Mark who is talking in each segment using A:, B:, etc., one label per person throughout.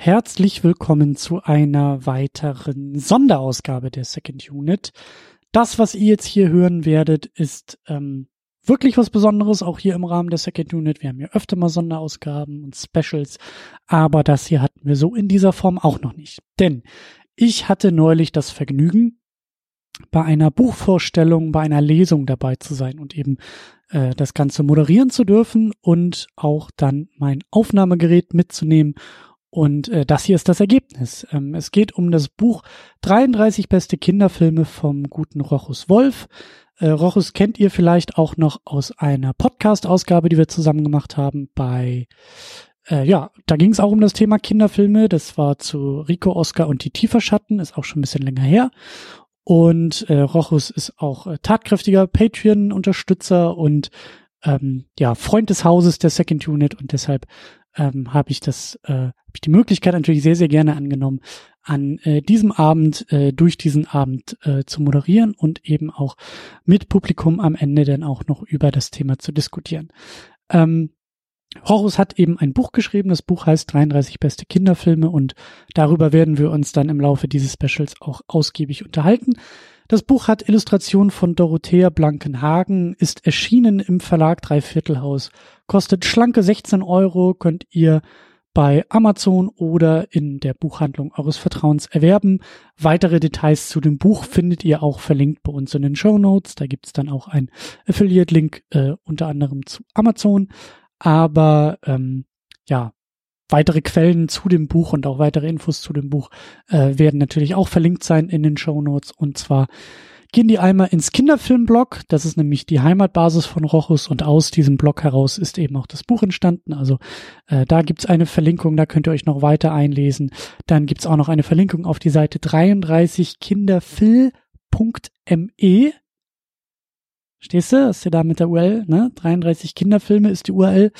A: Herzlich willkommen zu einer weiteren Sonderausgabe der Second Unit. Das, was ihr jetzt hier hören werdet, ist ähm, wirklich was Besonderes, auch hier im Rahmen der Second Unit. Wir haben ja öfter mal Sonderausgaben und Specials, aber das hier hatten wir so in dieser Form auch noch nicht. Denn ich hatte neulich das Vergnügen, bei einer Buchvorstellung, bei einer Lesung dabei zu sein und eben äh, das Ganze moderieren zu dürfen und auch dann mein Aufnahmegerät mitzunehmen und äh, das hier ist das Ergebnis. Ähm, es geht um das Buch 33 beste Kinderfilme vom guten Rochus Wolf. Äh, Rochus kennt ihr vielleicht auch noch aus einer Podcast-Ausgabe, die wir zusammen gemacht haben bei äh, ja, da ging es auch um das Thema Kinderfilme. Das war zu Rico, Oscar und die Tieferschatten, ist auch schon ein bisschen länger her. Und äh, Rochus ist auch äh, tatkräftiger Patreon-Unterstützer und ähm, ja, Freund des Hauses der Second Unit und deshalb ähm, habe ich das, äh, habe ich die Möglichkeit natürlich sehr, sehr gerne angenommen, an äh, diesem Abend, äh, durch diesen Abend äh, zu moderieren und eben auch mit Publikum am Ende dann auch noch über das Thema zu diskutieren. Ähm, Horus hat eben ein Buch geschrieben. Das Buch heißt 33 beste Kinderfilme und darüber werden wir uns dann im Laufe dieses Specials auch ausgiebig unterhalten. Das Buch hat Illustrationen von Dorothea Blankenhagen, ist erschienen im Verlag Dreiviertelhaus, kostet schlanke 16 Euro, könnt ihr bei Amazon oder in der Buchhandlung eures Vertrauens erwerben. Weitere Details zu dem Buch findet ihr auch verlinkt bei uns in den Show Notes. Da gibt's dann auch ein Affiliate-Link äh, unter anderem zu Amazon. Aber ähm, ja, weitere Quellen zu dem Buch und auch weitere Infos zu dem Buch äh, werden natürlich auch verlinkt sein in den Show Notes. Und zwar gehen die einmal ins Kinderfilmblog. Das ist nämlich die Heimatbasis von Rochus und aus diesem Blog heraus ist eben auch das Buch entstanden. Also äh, da gibt's eine Verlinkung, da könnt ihr euch noch weiter einlesen. Dann gibt's auch noch eine Verlinkung auf die Seite 33 kinderfil.me. Stehst du? Ist ja da mit der URL, ne? 33 Kinderfilme ist die URL.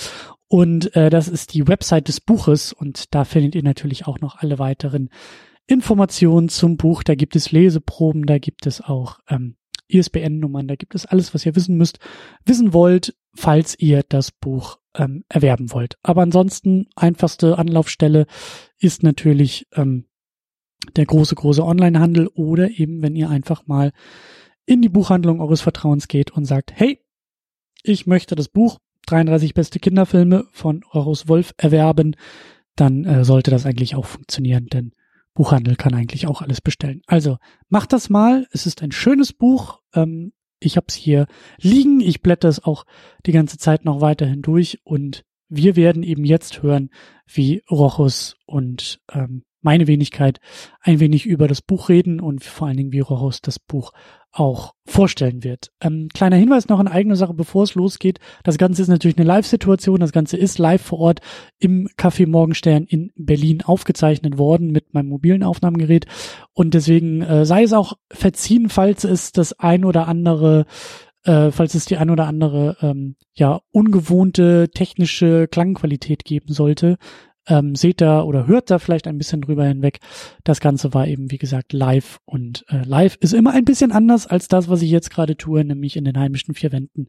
A: Und äh, das ist die Website des Buches und da findet ihr natürlich auch noch alle weiteren Informationen zum Buch. Da gibt es Leseproben, da gibt es auch ähm, ISBN-Nummern, da gibt es alles, was ihr wissen müsst, wissen wollt, falls ihr das Buch ähm, erwerben wollt. Aber ansonsten einfachste Anlaufstelle ist natürlich ähm, der große, große Onlinehandel oder eben, wenn ihr einfach mal in die Buchhandlung eures Vertrauens geht und sagt, hey, ich möchte das Buch 33 beste Kinderfilme von Horus Wolf erwerben, dann äh, sollte das eigentlich auch funktionieren, denn Buchhandel kann eigentlich auch alles bestellen. Also macht das mal. Es ist ein schönes Buch. Ähm, ich habe es hier liegen. Ich blätter es auch die ganze Zeit noch weiterhin durch und wir werden eben jetzt hören, wie Rochus und ähm, meine Wenigkeit ein wenig über das Buch reden und vor allen Dingen, wie Rochus das Buch auch vorstellen wird. Ähm, kleiner Hinweis noch in eigene Sache, bevor es losgeht. Das Ganze ist natürlich eine Live-Situation. Das Ganze ist live vor Ort im Café Morgenstern in Berlin aufgezeichnet worden mit meinem mobilen Aufnahmegerät. Und deswegen äh, sei es auch verziehen, falls es das ein oder andere äh, falls es die ein oder andere ähm, ja ungewohnte technische Klangqualität geben sollte ähm, seht da oder hört da vielleicht ein bisschen drüber hinweg. Das Ganze war eben, wie gesagt, live und äh, live ist immer ein bisschen anders als das, was ich jetzt gerade tue, nämlich in den heimischen vier Wänden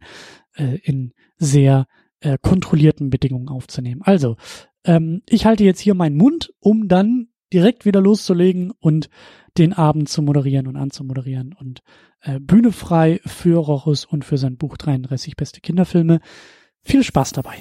A: äh, in sehr äh, kontrollierten Bedingungen aufzunehmen. Also, ähm, ich halte jetzt hier meinen Mund, um dann direkt wieder loszulegen und den Abend zu moderieren und anzumoderieren und äh, Bühne frei für Rochus und für sein Buch 33 beste Kinderfilme. Viel Spaß dabei.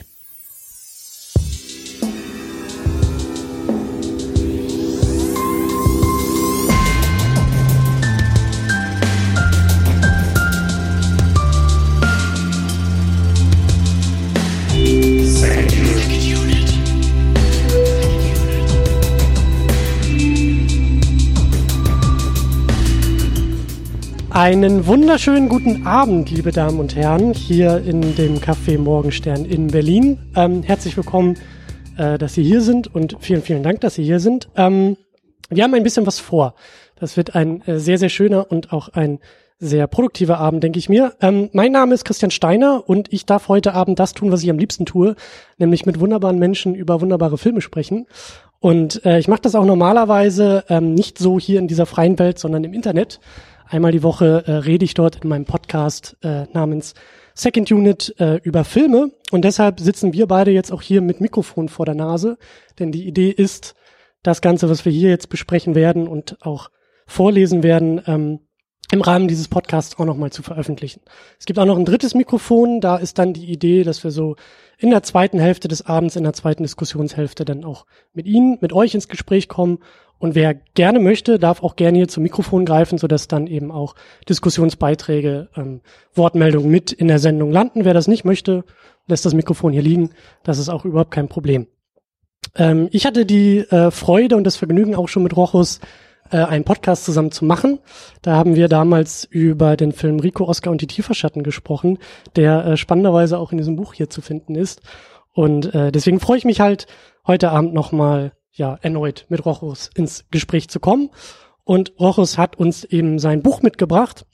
A: Einen wunderschönen guten Abend, liebe Damen und Herren, hier in dem Café Morgenstern in Berlin. Ähm, herzlich willkommen, äh, dass Sie hier sind und vielen, vielen Dank, dass Sie hier sind. Ähm, wir haben ein bisschen was vor. Das wird ein äh, sehr, sehr schöner und auch ein sehr produktiver Abend, denke ich mir. Ähm, mein Name ist Christian Steiner und ich darf heute Abend das tun, was ich am liebsten tue, nämlich mit wunderbaren Menschen über wunderbare Filme sprechen. Und äh, ich mache das auch normalerweise ähm, nicht so hier in dieser freien Welt, sondern im Internet. Einmal die Woche äh, rede ich dort in meinem Podcast äh, namens Second Unit äh, über Filme und deshalb sitzen wir beide jetzt auch hier mit Mikrofon vor der Nase, denn die Idee ist,
B: das Ganze, was wir hier jetzt besprechen werden und auch vorlesen werden, ähm, im Rahmen dieses Podcasts auch nochmal zu veröffentlichen. Es gibt auch noch ein drittes Mikrofon, da ist dann die Idee, dass wir so in der zweiten Hälfte des Abends, in der zweiten Diskussionshälfte dann auch mit Ihnen, mit euch ins Gespräch kommen. Und wer gerne möchte, darf auch gerne hier zum Mikrofon greifen, sodass dann eben auch Diskussionsbeiträge, ähm, Wortmeldungen mit in der Sendung landen. Wer das nicht möchte, lässt das Mikrofon hier liegen. Das ist auch überhaupt kein Problem. Ähm, ich hatte die äh, Freude und das Vergnügen auch schon mit Rochus äh, einen Podcast zusammen zu machen. Da haben wir damals über den Film Rico, Oscar und die Tieferschatten gesprochen, der äh, spannenderweise auch in diesem Buch hier zu finden ist. Und äh, deswegen freue ich mich halt, heute Abend nochmal ja, erneut mit Rochus ins Gespräch zu kommen. Und Rochus hat uns eben sein Buch mitgebracht.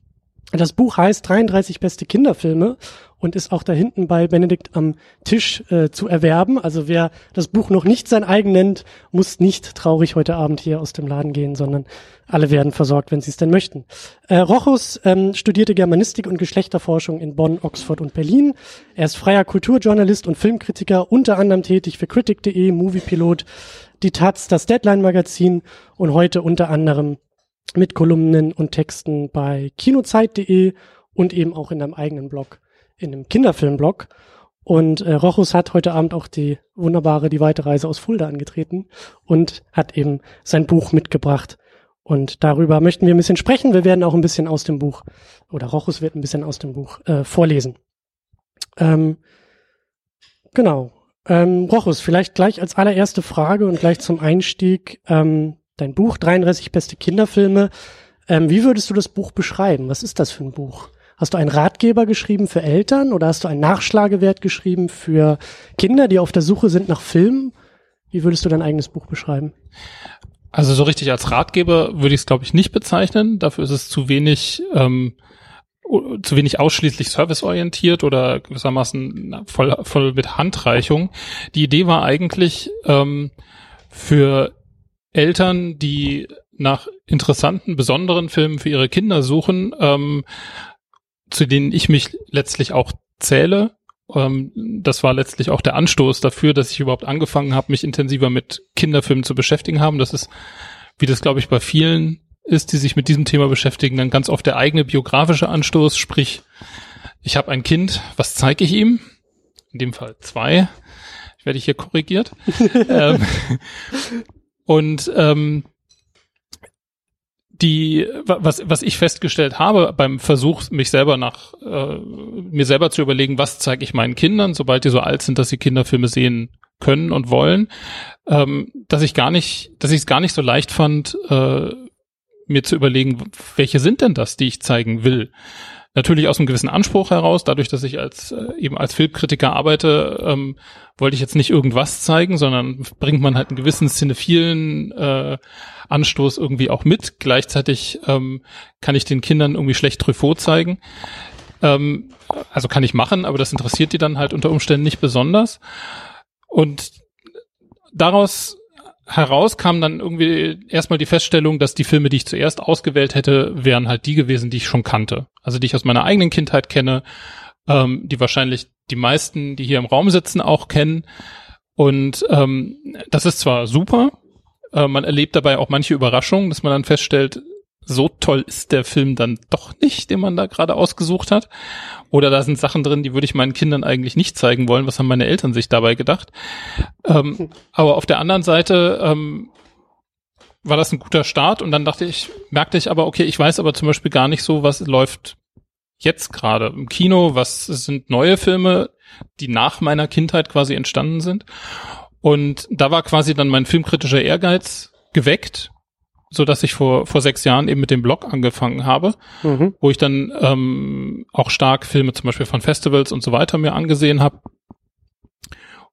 B: Das Buch heißt 33 beste Kinderfilme und ist auch da hinten bei Benedikt am Tisch äh, zu erwerben. Also wer das Buch noch nicht sein eigen nennt, muss nicht traurig heute Abend hier aus dem Laden gehen, sondern alle werden versorgt, wenn sie es denn möchten. Äh, Rochus ähm, studierte Germanistik und Geschlechterforschung in Bonn, Oxford und Berlin. Er ist freier Kulturjournalist und Filmkritiker, unter anderem tätig für Critic.de, Moviepilot, die Taz, das Deadline-Magazin und heute unter anderem mit Kolumnen und Texten bei kinozeit.de und eben auch in einem eigenen Blog in einem Kinderfilmblog. Und äh, Rochus hat heute Abend auch die wunderbare Die weite Reise aus Fulda angetreten und hat eben sein Buch mitgebracht. Und darüber möchten wir ein bisschen sprechen. Wir werden auch ein bisschen aus dem Buch, oder Rochus wird ein bisschen aus dem Buch äh, vorlesen. Ähm, genau. Ähm, Rochus, vielleicht gleich als allererste Frage und gleich zum Einstieg. Ähm, dein Buch 33 beste Kinderfilme. Ähm, wie würdest du das Buch beschreiben? Was ist das für ein Buch? Hast du einen Ratgeber geschrieben für Eltern oder hast du einen Nachschlagewert geschrieben für Kinder, die auf der Suche sind nach Filmen? Wie würdest du dein eigenes Buch beschreiben?
C: Also so richtig als Ratgeber würde ich es, glaube ich, nicht bezeichnen. Dafür ist es zu wenig, ähm, zu wenig ausschließlich serviceorientiert oder gewissermaßen voll, voll mit Handreichung. Die Idee war eigentlich ähm, für Eltern, die nach interessanten, besonderen Filmen für ihre Kinder suchen, ähm, zu denen ich mich letztlich auch zähle. Ähm, das war letztlich auch der Anstoß dafür, dass ich überhaupt angefangen habe, mich intensiver mit Kinderfilmen zu beschäftigen haben. Das ist, wie das glaube ich bei vielen ist, die sich mit diesem Thema beschäftigen, dann ganz oft der eigene biografische Anstoß, sprich, ich habe ein Kind, was zeige ich ihm? In dem Fall zwei. Ich werde hier korrigiert. ähm, und ähm, die, was, was ich festgestellt habe beim Versuch, mich selber nach, äh, mir selber zu überlegen, was zeige ich meinen Kindern, sobald die so alt sind, dass sie Kinderfilme sehen können und wollen, ähm, dass ich gar nicht, dass ich es gar nicht so leicht fand, äh, mir zu überlegen, welche sind denn das, die ich zeigen will. Natürlich aus einem gewissen Anspruch heraus, dadurch, dass ich als äh, eben als Filmkritiker arbeite, ähm, wollte ich jetzt nicht irgendwas zeigen, sondern bringt man halt einen gewissen cinephilen äh, Anstoß irgendwie auch mit. Gleichzeitig ähm, kann ich den Kindern irgendwie schlecht Truffaut zeigen. Ähm, also kann ich machen, aber das interessiert die dann halt unter Umständen nicht besonders. Und daraus heraus kam dann irgendwie erstmal die Feststellung, dass die Filme, die ich zuerst ausgewählt hätte, wären halt die gewesen, die ich schon kannte. Also die ich aus meiner eigenen Kindheit kenne, ähm, die wahrscheinlich die meisten, die hier im Raum sitzen, auch kennen. Und ähm, das ist zwar super, äh, man erlebt dabei auch manche Überraschungen, dass man dann feststellt, so toll ist der Film dann doch nicht, den man da gerade ausgesucht hat. Oder da sind Sachen drin, die würde ich meinen Kindern eigentlich nicht zeigen wollen. Was haben meine Eltern sich dabei gedacht? Ähm, aber auf der anderen Seite ähm, war das ein guter Start und dann dachte ich, merkte ich aber, okay, ich weiß aber zum Beispiel gar nicht so, was läuft jetzt gerade im Kino, was sind neue Filme, die nach meiner Kindheit quasi entstanden sind. Und da war quasi dann mein filmkritischer Ehrgeiz geweckt so dass ich vor vor sechs Jahren eben mit dem Blog angefangen habe, mhm. wo ich dann ähm, auch stark Filme zum Beispiel von Festivals und so weiter mir angesehen habe.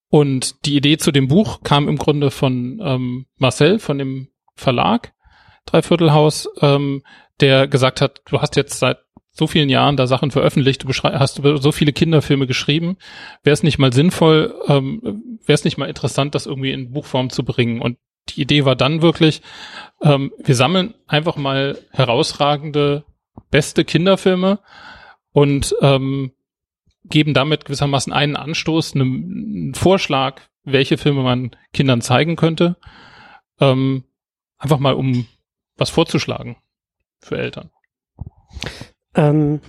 C: Und die Idee zu dem Buch kam im Grunde von ähm, Marcel von dem Verlag Dreiviertelhaus, ähm, der gesagt hat, du hast jetzt seit so vielen Jahren da Sachen veröffentlicht, du hast so viele Kinderfilme geschrieben, wäre es nicht mal sinnvoll, ähm, wäre es nicht mal interessant, das irgendwie in Buchform zu bringen. Und die Idee war dann wirklich, ähm, wir sammeln einfach mal herausragende, beste Kinderfilme und ähm, geben damit gewissermaßen einen Anstoß, einen, Vorschlag, welche Filme man Kindern zeigen könnte. ähm, einfach mal um was vorzuschlagen für Eltern.
B: Ähm,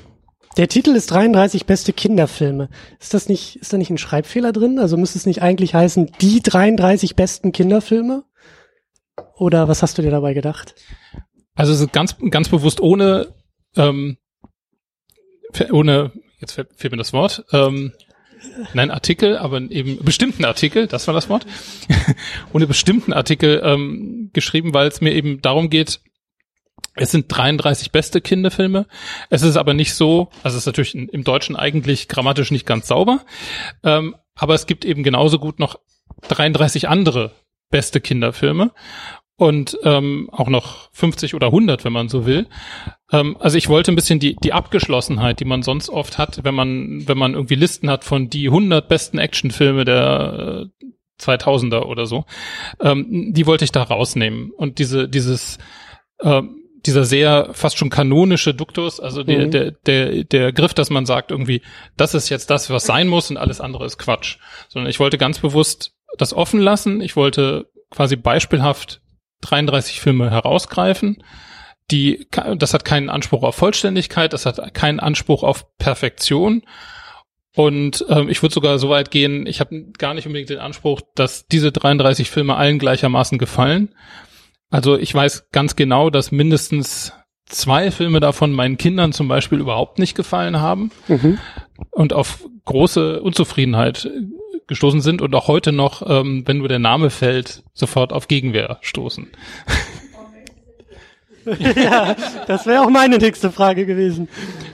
B: der Titel ist 33 beste Kinderfilme. Ist das nicht, ist da nicht ein Schreibfehler drin? Also müsste es nicht eigentlich heißen, die 33 besten Kinderfilme? Oder was hast du dir dabei gedacht?
C: Also ganz, ganz bewusst ohne, ähm, ohne, jetzt fehlt, fehlt mir das Wort, ähm, nein, Artikel, aber eben bestimmten Artikel, das war das Wort, ohne bestimmten Artikel ähm, geschrieben, weil es mir eben darum geht, es sind 33 beste Kinderfilme. Es ist aber nicht so, also es ist natürlich im Deutschen eigentlich grammatisch nicht ganz sauber, ähm, aber es gibt eben genauso gut noch 33 andere beste Kinderfilme und ähm, auch noch 50 oder 100, wenn man so will. Ähm, also ich wollte ein bisschen die die Abgeschlossenheit, die man sonst oft hat, wenn man wenn man irgendwie Listen hat von die 100 besten Actionfilme der äh, 2000er oder so, ähm, die wollte ich da rausnehmen und diese dieses äh, dieser sehr fast schon kanonische Duktus, also der, mhm. der, der, der Griff, dass man sagt irgendwie, das ist jetzt das, was sein muss und alles andere ist Quatsch. Sondern ich wollte ganz bewusst das offen lassen. Ich wollte quasi beispielhaft 33 Filme herausgreifen. Die, das hat keinen Anspruch auf Vollständigkeit, das hat keinen Anspruch auf Perfektion. Und ähm, ich würde sogar so weit gehen, ich habe gar nicht unbedingt den Anspruch, dass diese 33 Filme allen gleichermaßen gefallen, also ich weiß ganz genau, dass mindestens zwei Filme davon meinen Kindern zum Beispiel überhaupt nicht gefallen haben mhm. und auf große Unzufriedenheit gestoßen sind und auch heute noch, ähm, wenn nur der Name fällt, sofort auf Gegenwehr stoßen.
B: ja, das wäre auch meine nächste Frage gewesen.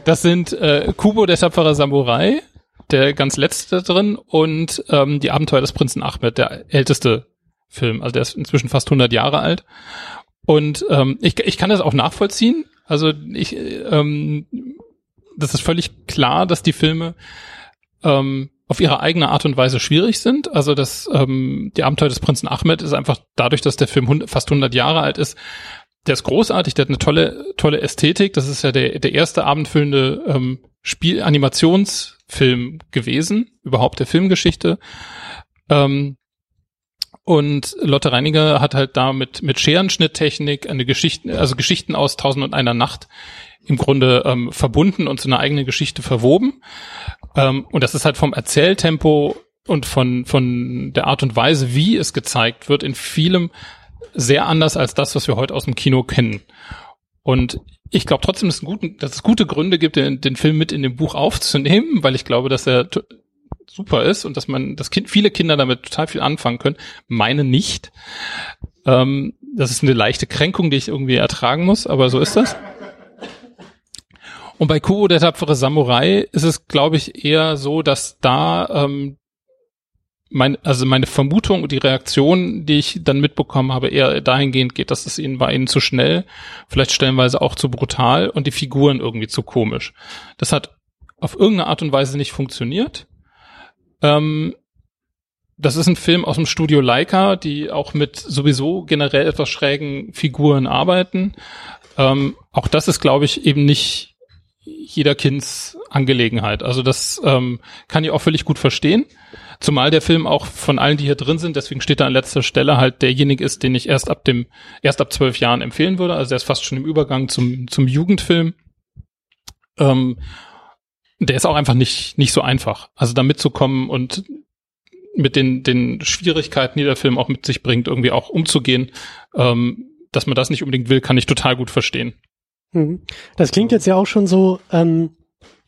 C: Das sind äh, Kubo, der tapfere Samurai, der ganz letzte drin und ähm, die Abenteuer des Prinzen Ahmed, der älteste Film. Also der ist inzwischen fast 100 Jahre alt. Und ähm, ich, ich kann das auch nachvollziehen. Also ich, ähm, das ist völlig klar, dass die Filme ähm, auf ihre eigene Art und Weise schwierig sind. Also das ähm, die Abenteuer des Prinzen Ahmed ist einfach dadurch, dass der Film fast 100 Jahre alt ist, der ist großartig, der hat eine tolle tolle Ästhetik. Das ist ja der der erste abendfüllende ähm, Spiel Animationsfilm gewesen überhaupt der Filmgeschichte. Ähm, und Lotte Reiniger hat halt da mit, mit Scherenschnitttechnik eine Geschichte, also Geschichten aus Tausend und einer Nacht im Grunde ähm, verbunden und zu einer eigenen Geschichte verwoben. Ähm, und das ist halt vom Erzähltempo und von, von der Art und Weise, wie es gezeigt wird, in vielem sehr anders als das, was wir heute aus dem Kino kennen. Und ich glaube trotzdem, dass es, guten, dass es gute Gründe gibt, den, den Film mit in dem Buch aufzunehmen, weil ich glaube, dass er super ist und dass man, dass kind, viele Kinder damit total viel anfangen können. Meine nicht. Ähm, das ist eine leichte Kränkung, die ich irgendwie ertragen muss, aber so ist das. Und bei Kubo, der tapfere Samurai, ist es, glaube ich, eher so, dass da ähm, mein, also meine Vermutung und die Reaktion, die ich dann mitbekommen habe, eher dahingehend geht, dass es ihnen bei ihnen zu schnell, vielleicht stellenweise auch zu brutal und die Figuren irgendwie zu komisch. Das hat auf irgendeine Art und Weise nicht funktioniert. Ähm, das ist ein Film aus dem Studio Leica, die auch mit sowieso generell etwas schrägen Figuren arbeiten. Ähm, auch das ist, glaube ich, eben nicht jeder Kinds Angelegenheit. Also das ähm, kann ich auch völlig gut verstehen. Zumal der Film auch von allen, die hier drin sind, deswegen steht er an letzter Stelle halt derjenige ist, den ich erst ab dem, erst ab zwölf Jahren empfehlen würde. Also der ist fast schon im Übergang zum, zum Jugendfilm. Ähm, der ist auch einfach nicht, nicht so einfach. Also da mitzukommen und mit den, den Schwierigkeiten, die der Film auch mit sich bringt, irgendwie auch umzugehen, ähm, dass man das nicht unbedingt will, kann ich total gut verstehen.
B: Mhm. Das klingt jetzt ja auch schon so, ähm,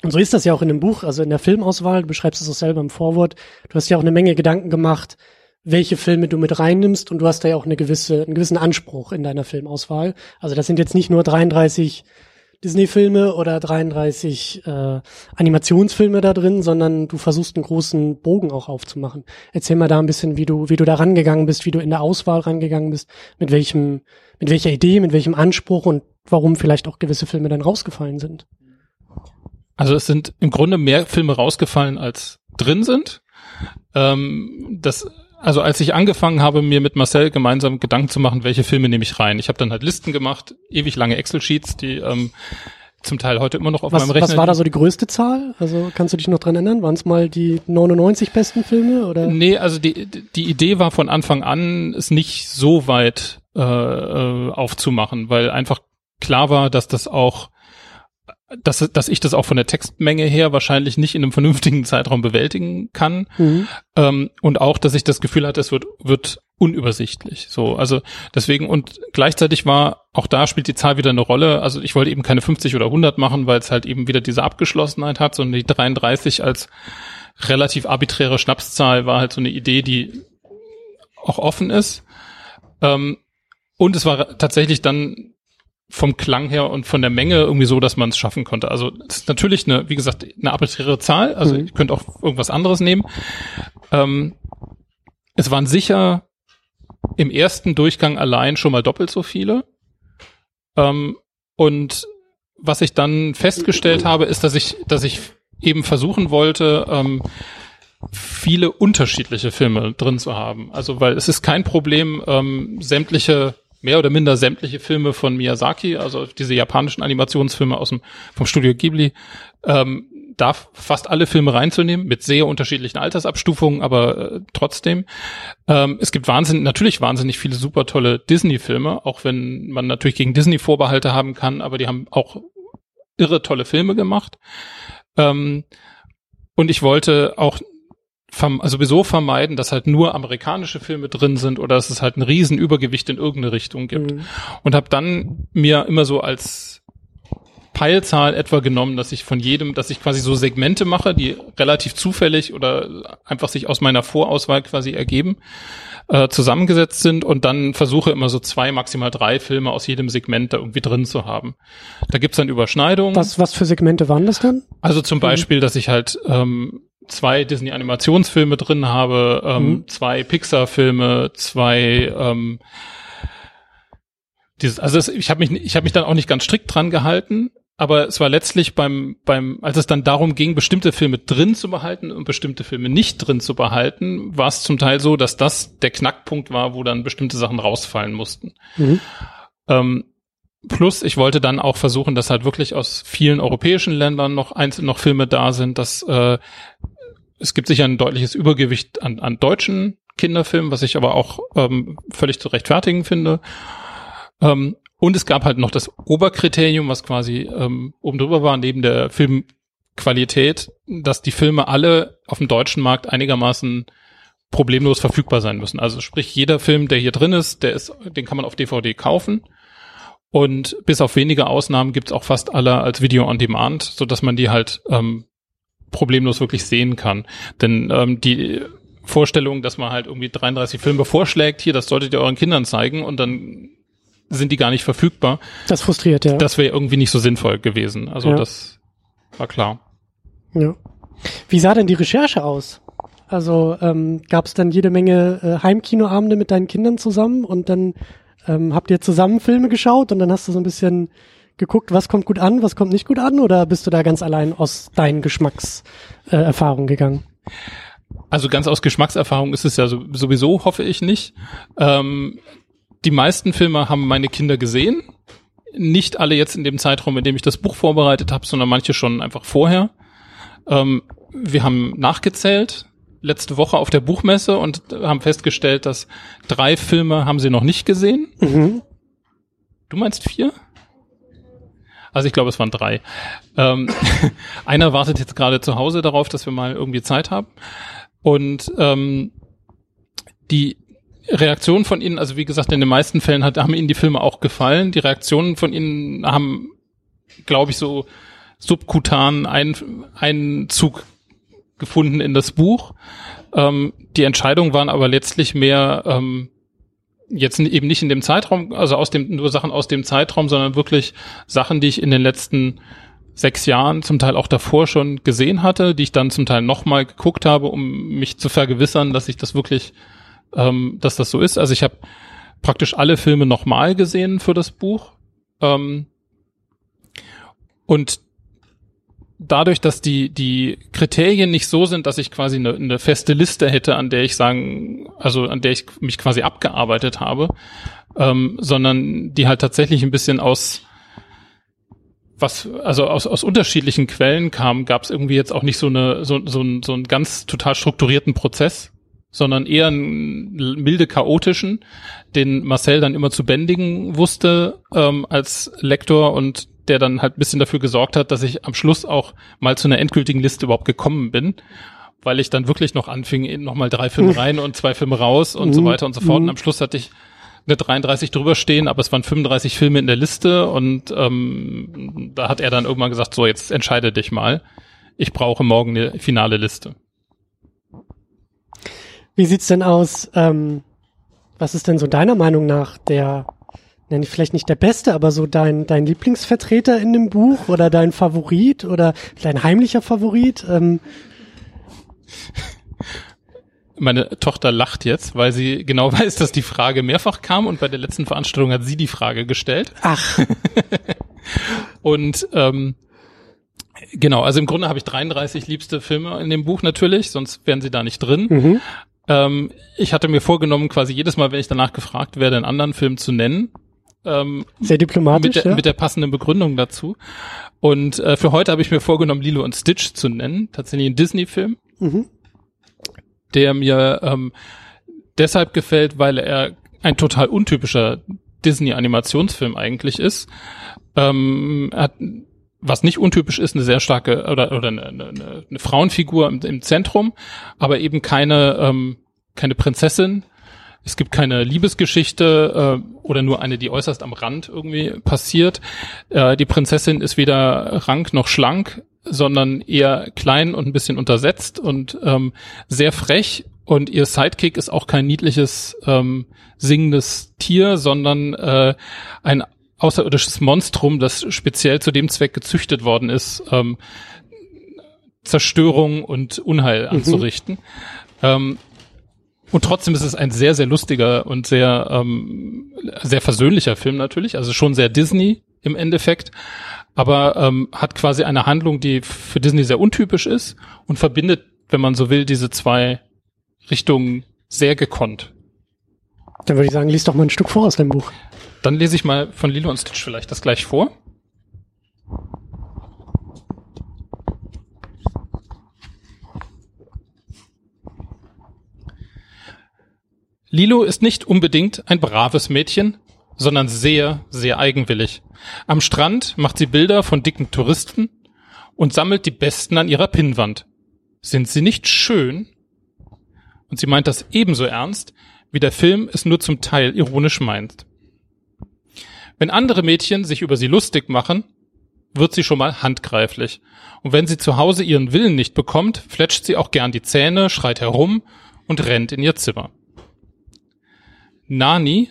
B: und so ist das ja auch in dem Buch, also in der Filmauswahl, du beschreibst es auch selber im Vorwort, du hast ja auch eine Menge Gedanken gemacht, welche Filme du mit reinnimmst und du hast da ja auch eine gewisse, einen gewissen Anspruch in deiner Filmauswahl. Also das sind jetzt nicht nur 33 Disney-Filme oder 33 äh, Animationsfilme da drin, sondern du versuchst einen großen Bogen auch aufzumachen. Erzähl mal da ein bisschen, wie du, wie du da rangegangen bist, wie du in der Auswahl rangegangen bist, mit welchem, mit welcher Idee, mit welchem Anspruch und warum vielleicht auch gewisse Filme dann rausgefallen sind.
C: Also es sind im Grunde mehr Filme rausgefallen als drin sind. Ähm, das also als ich angefangen habe, mir mit Marcel gemeinsam Gedanken zu machen, welche Filme nehme ich rein. Ich habe dann halt Listen gemacht, ewig lange Excel-Sheets, die ähm, zum Teil heute immer noch auf
B: was,
C: meinem Rechner.
B: Was war da so die größte Zahl? Also kannst du dich noch dran erinnern? Waren es mal die 99 besten Filme oder?
C: Nee, also die die Idee war von Anfang an, es nicht so weit äh, äh, aufzumachen, weil einfach klar war, dass das auch dass, dass ich das auch von der Textmenge her wahrscheinlich nicht in einem vernünftigen Zeitraum bewältigen kann. Mhm. Ähm, und auch, dass ich das Gefühl hatte, es wird, wird unübersichtlich. So, also deswegen und gleichzeitig war auch da spielt die Zahl wieder eine Rolle. Also ich wollte eben keine 50 oder 100 machen, weil es halt eben wieder diese Abgeschlossenheit hat, sondern die 33 als relativ arbiträre Schnapszahl war halt so eine Idee, die auch offen ist. Ähm, und es war tatsächlich dann vom Klang her und von der Menge irgendwie so, dass man es schaffen konnte. Also es ist natürlich eine, wie gesagt, eine arbiträre Zahl. Also mhm. ich könnte auch irgendwas anderes nehmen. Ähm, es waren sicher im ersten Durchgang allein schon mal doppelt so viele. Ähm, und was ich dann festgestellt habe, ist, dass ich, dass ich eben versuchen wollte, ähm, viele unterschiedliche Filme drin zu haben. Also weil es ist kein Problem, ähm, sämtliche mehr oder minder sämtliche Filme von Miyazaki, also diese japanischen Animationsfilme aus dem vom Studio Ghibli, ähm, da fast alle Filme reinzunehmen mit sehr unterschiedlichen Altersabstufungen, aber äh, trotzdem. Ähm, es gibt wahnsinnig, natürlich wahnsinnig viele super tolle Disney-Filme, auch wenn man natürlich gegen Disney Vorbehalte haben kann, aber die haben auch irre tolle Filme gemacht. Ähm, und ich wollte auch also sowieso vermeiden, dass halt nur amerikanische Filme drin sind oder dass es halt ein Riesenübergewicht in irgendeine Richtung gibt. Mhm. Und habe dann mir immer so als Peilzahl etwa genommen, dass ich von jedem, dass ich quasi so Segmente mache, die relativ zufällig oder einfach sich aus meiner Vorauswahl quasi ergeben, äh, zusammengesetzt sind und dann versuche immer so zwei, maximal drei Filme aus jedem Segment da irgendwie drin zu haben. Da gibt's dann Überschneidungen.
B: Was, was für Segmente waren das dann?
C: Also zum Beispiel, mhm. dass ich halt ähm, zwei Disney-Animationsfilme drin habe, ähm, mhm. zwei Pixar-Filme, zwei ähm, dieses, also es, ich habe mich, ich habe mich dann auch nicht ganz strikt dran gehalten, aber es war letztlich beim, beim, als es dann darum ging, bestimmte Filme drin zu behalten und bestimmte Filme nicht drin zu behalten, war es zum Teil so, dass das der Knackpunkt war, wo dann bestimmte Sachen rausfallen mussten. Mhm. Ähm, plus, ich wollte dann auch versuchen, dass halt wirklich aus vielen europäischen Ländern noch einzeln noch Filme da sind, dass äh, es gibt sicher ein deutliches Übergewicht an, an deutschen Kinderfilmen, was ich aber auch ähm, völlig zu rechtfertigen finde. Ähm, und es gab halt noch das Oberkriterium, was quasi ähm, oben drüber war, neben der Filmqualität, dass die Filme alle auf dem deutschen Markt einigermaßen problemlos verfügbar sein müssen. Also sprich, jeder Film, der hier drin ist, der ist, den kann man auf DVD kaufen. Und bis auf wenige Ausnahmen gibt's auch fast alle als Video on Demand, so dass man die halt ähm, problemlos wirklich sehen kann. Denn ähm, die Vorstellung, dass man halt irgendwie 33 Filme vorschlägt, hier, das solltet ihr euren Kindern zeigen und dann sind die gar nicht verfügbar.
B: Das frustriert, ja.
C: Das wäre irgendwie nicht so sinnvoll gewesen. Also ja. das war klar.
B: Ja. Wie sah denn die Recherche aus? Also ähm, gab es dann jede Menge äh, Heimkinoabende mit deinen Kindern zusammen und dann ähm, habt ihr zusammen Filme geschaut und dann hast du so ein bisschen geguckt, was kommt gut an, was kommt nicht gut an oder bist du da ganz allein aus deinen Geschmackserfahrungen gegangen?
C: Also ganz aus Geschmackserfahrung ist es ja sowieso, hoffe ich nicht. Ähm, die meisten Filme haben meine Kinder gesehen. Nicht alle jetzt in dem Zeitraum, in dem ich das Buch vorbereitet habe, sondern manche schon einfach vorher. Ähm, wir haben nachgezählt letzte Woche auf der Buchmesse und haben festgestellt, dass drei Filme haben sie noch nicht gesehen. Mhm. Du meinst vier? Also ich glaube, es waren drei. Ähm, einer wartet jetzt gerade zu Hause darauf, dass wir mal irgendwie Zeit haben. Und ähm, die Reaktionen von ihnen, also wie gesagt, in den meisten Fällen hat, haben ihnen die Filme auch gefallen. Die Reaktionen von ihnen haben, glaube ich, so subkutan einen Einzug gefunden in das Buch. Ähm, die Entscheidungen waren aber letztlich mehr ähm, jetzt eben nicht in dem Zeitraum, also aus dem, nur Sachen aus dem Zeitraum, sondern wirklich Sachen, die ich in den letzten sechs Jahren, zum Teil auch davor schon gesehen hatte, die ich dann zum Teil nochmal geguckt habe, um mich zu vergewissern, dass ich das wirklich, ähm, dass das so ist. Also ich habe praktisch alle Filme nochmal gesehen für das Buch. Ähm, und dadurch, dass die, die Kriterien nicht so sind, dass ich quasi eine, eine feste Liste hätte, an der ich sagen, also an der ich mich quasi abgearbeitet habe, ähm, sondern die halt tatsächlich ein bisschen aus was also aus, aus unterschiedlichen Quellen kam, gab es irgendwie jetzt auch nicht so eine so, so, ein, so einen ganz total strukturierten Prozess. sondern eher einen milde chaotischen, den Marcel dann immer zu bändigen wusste ähm, als Lektor und der dann halt ein bisschen dafür gesorgt hat, dass ich am Schluss auch mal zu einer endgültigen Liste überhaupt gekommen bin, weil ich dann wirklich noch anfing, nochmal drei Filme rein und zwei Filme raus und so weiter und so fort. Und am Schluss hatte ich eine 33 drüber stehen, aber es waren 35 Filme in der Liste und ähm, da hat er dann irgendwann gesagt, so jetzt entscheide dich mal. Ich brauche morgen eine finale Liste.
B: Wie sieht's denn aus? Ähm, was ist denn so deiner Meinung nach der, nenne ich vielleicht nicht der Beste, aber so dein, dein Lieblingsvertreter in dem Buch oder dein Favorit oder dein heimlicher Favorit? Ähm,
C: Meine Tochter lacht jetzt, weil sie genau weiß, dass die Frage mehrfach kam und bei der letzten Veranstaltung hat sie die Frage gestellt.
B: ach,
C: Und ähm, genau, also im Grunde habe ich 33 liebste Filme in dem Buch natürlich, sonst wären sie da nicht drin.
B: mhm.
C: Ähm, ich hatte mir vorgenommen, quasi jedes Mal, wenn ich danach gefragt werde, einen anderen Film zu nennen. Ähm,
B: sehr diplomatisch,
C: mit, der,
B: ja?
C: mit der passenden Begründung dazu. Und äh, für heute habe ich mir vorgenommen, Lilo und Stitch zu nennen. Tatsächlich ein Disney-Film,
B: mhm.
C: der mir ähm, deshalb gefällt, weil er ein total untypischer Disney-Animationsfilm eigentlich ist. Ähm, er hat, was nicht untypisch ist, eine sehr starke oder, oder eine, eine, eine Frauenfigur im, im Zentrum, aber eben keine, ähm, keine Prinzessin. Es gibt keine Liebesgeschichte äh, oder nur eine, die äußerst am Rand irgendwie passiert. Äh, die Prinzessin ist weder rank noch schlank, sondern eher klein und ein bisschen untersetzt und ähm, sehr frech. Und ihr Sidekick ist auch kein niedliches ähm, singendes Tier, sondern äh, ein außerirdisches Monstrum, das speziell zu dem Zweck gezüchtet worden ist, ähm, Zerstörung und Unheil anzurichten. Ähm, und trotzdem ist es ein sehr, sehr lustiger und sehr, ähm, sehr versöhnlicher Film natürlich, also schon sehr Disney im Endeffekt, aber ähm, hat quasi eine Handlung, die für Disney sehr untypisch ist und verbindet, wenn man so will, diese zwei Richtungen sehr gekonnt.
B: Dann würde ich sagen, lies doch mal ein Stück vor aus deinem Buch.
C: Dann lese ich mal von Lilo und Stitch vielleicht das gleich vor. Lilo ist nicht unbedingt ein braves Mädchen, sondern sehr, sehr eigenwillig. Am Strand macht sie Bilder von dicken Touristen und sammelt die besten an ihrer Pinnwand. Sind sie nicht schön? Und sie meint das ebenso ernst, wie der Film es nur zum Teil ironisch meint. Wenn andere Mädchen sich über sie lustig machen, wird sie schon mal handgreiflich. Und wenn sie zu Hause ihren Willen nicht bekommt, fletscht sie auch gern die Zähne, schreit herum und rennt in ihr Zimmer. Nani,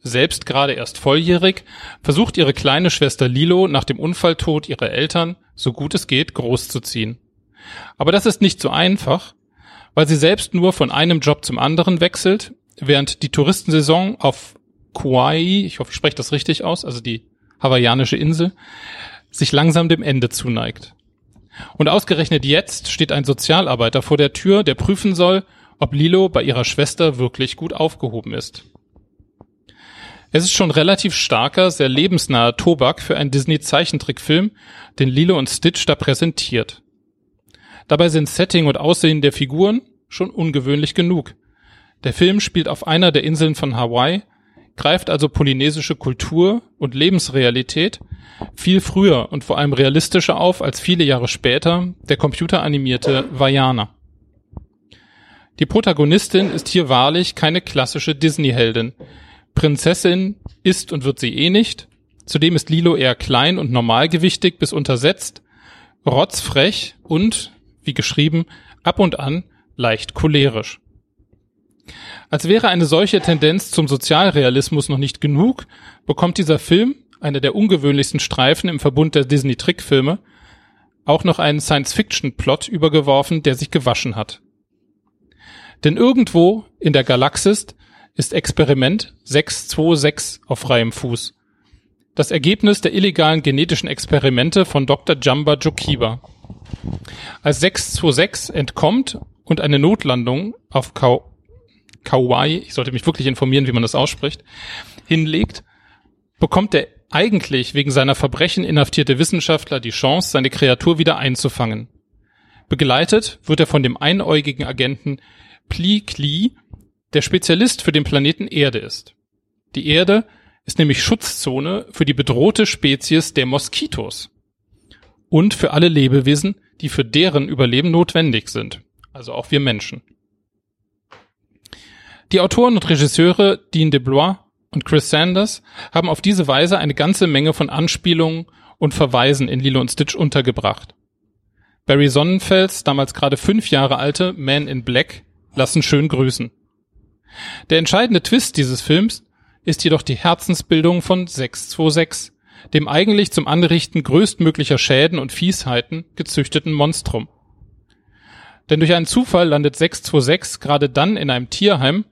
C: selbst gerade erst volljährig, versucht ihre kleine Schwester Lilo nach dem Unfalltod ihrer Eltern, so gut es geht, großzuziehen. Aber das ist nicht so einfach, weil sie selbst nur von einem Job zum anderen wechselt, während die Touristensaison auf Kauai, ich hoffe, ich spreche das richtig aus, also die hawaiianische Insel, sich langsam dem Ende zuneigt. Und ausgerechnet jetzt steht ein Sozialarbeiter vor der Tür, der prüfen soll, ob Lilo bei ihrer Schwester wirklich gut aufgehoben ist. Es ist schon relativ starker, sehr lebensnaher Tobak für einen Disney-Zeichentrickfilm, den Lilo und Stitch da präsentiert. Dabei sind Setting und Aussehen der Figuren schon ungewöhnlich genug. Der Film spielt auf einer der Inseln von Hawaii, greift also polynesische Kultur und Lebensrealität viel früher und vor allem realistischer auf als viele Jahre später der computeranimierte Vajana. Die Protagonistin ist hier wahrlich keine klassische Disney-Heldin. Prinzessin ist und wird sie eh nicht. Zudem ist Lilo eher klein und normalgewichtig bis untersetzt, rotzfrech und, wie geschrieben, ab und an leicht cholerisch. Als wäre eine solche Tendenz zum Sozialrealismus noch nicht genug, bekommt dieser Film, einer der ungewöhnlichsten Streifen im Verbund der Disney-Trickfilme, auch noch einen Science-Fiction-Plot übergeworfen, der sich gewaschen hat. Denn irgendwo in der Galaxis ist Experiment 626 auf freiem Fuß. Das Ergebnis der illegalen genetischen Experimente von Dr. Jamba Jokiba. Als 626 entkommt und eine Notlandung auf Kau Kauai, ich sollte mich wirklich informieren, wie man das ausspricht, hinlegt, bekommt der eigentlich wegen seiner Verbrechen inhaftierte Wissenschaftler die Chance, seine Kreatur wieder einzufangen. Begleitet wird er von dem einäugigen Agenten Pli Kli der Spezialist für den Planeten Erde ist. Die Erde ist nämlich Schutzzone für die bedrohte Spezies der Moskitos und für alle Lebewesen, die für deren Überleben notwendig sind, also auch wir Menschen. Die Autoren und Regisseure Dean DeBlois und Chris Sanders haben auf diese Weise eine ganze Menge von Anspielungen und Verweisen in Lilo und Stitch untergebracht. Barry Sonnenfels, damals gerade fünf Jahre alte Man in Black, lassen schön grüßen. Der entscheidende Twist dieses Films ist jedoch die Herzensbildung von 626, dem eigentlich zum Anrichten größtmöglicher Schäden und Fiesheiten gezüchteten Monstrum. Denn durch einen Zufall landet 626 gerade dann in einem Tierheim,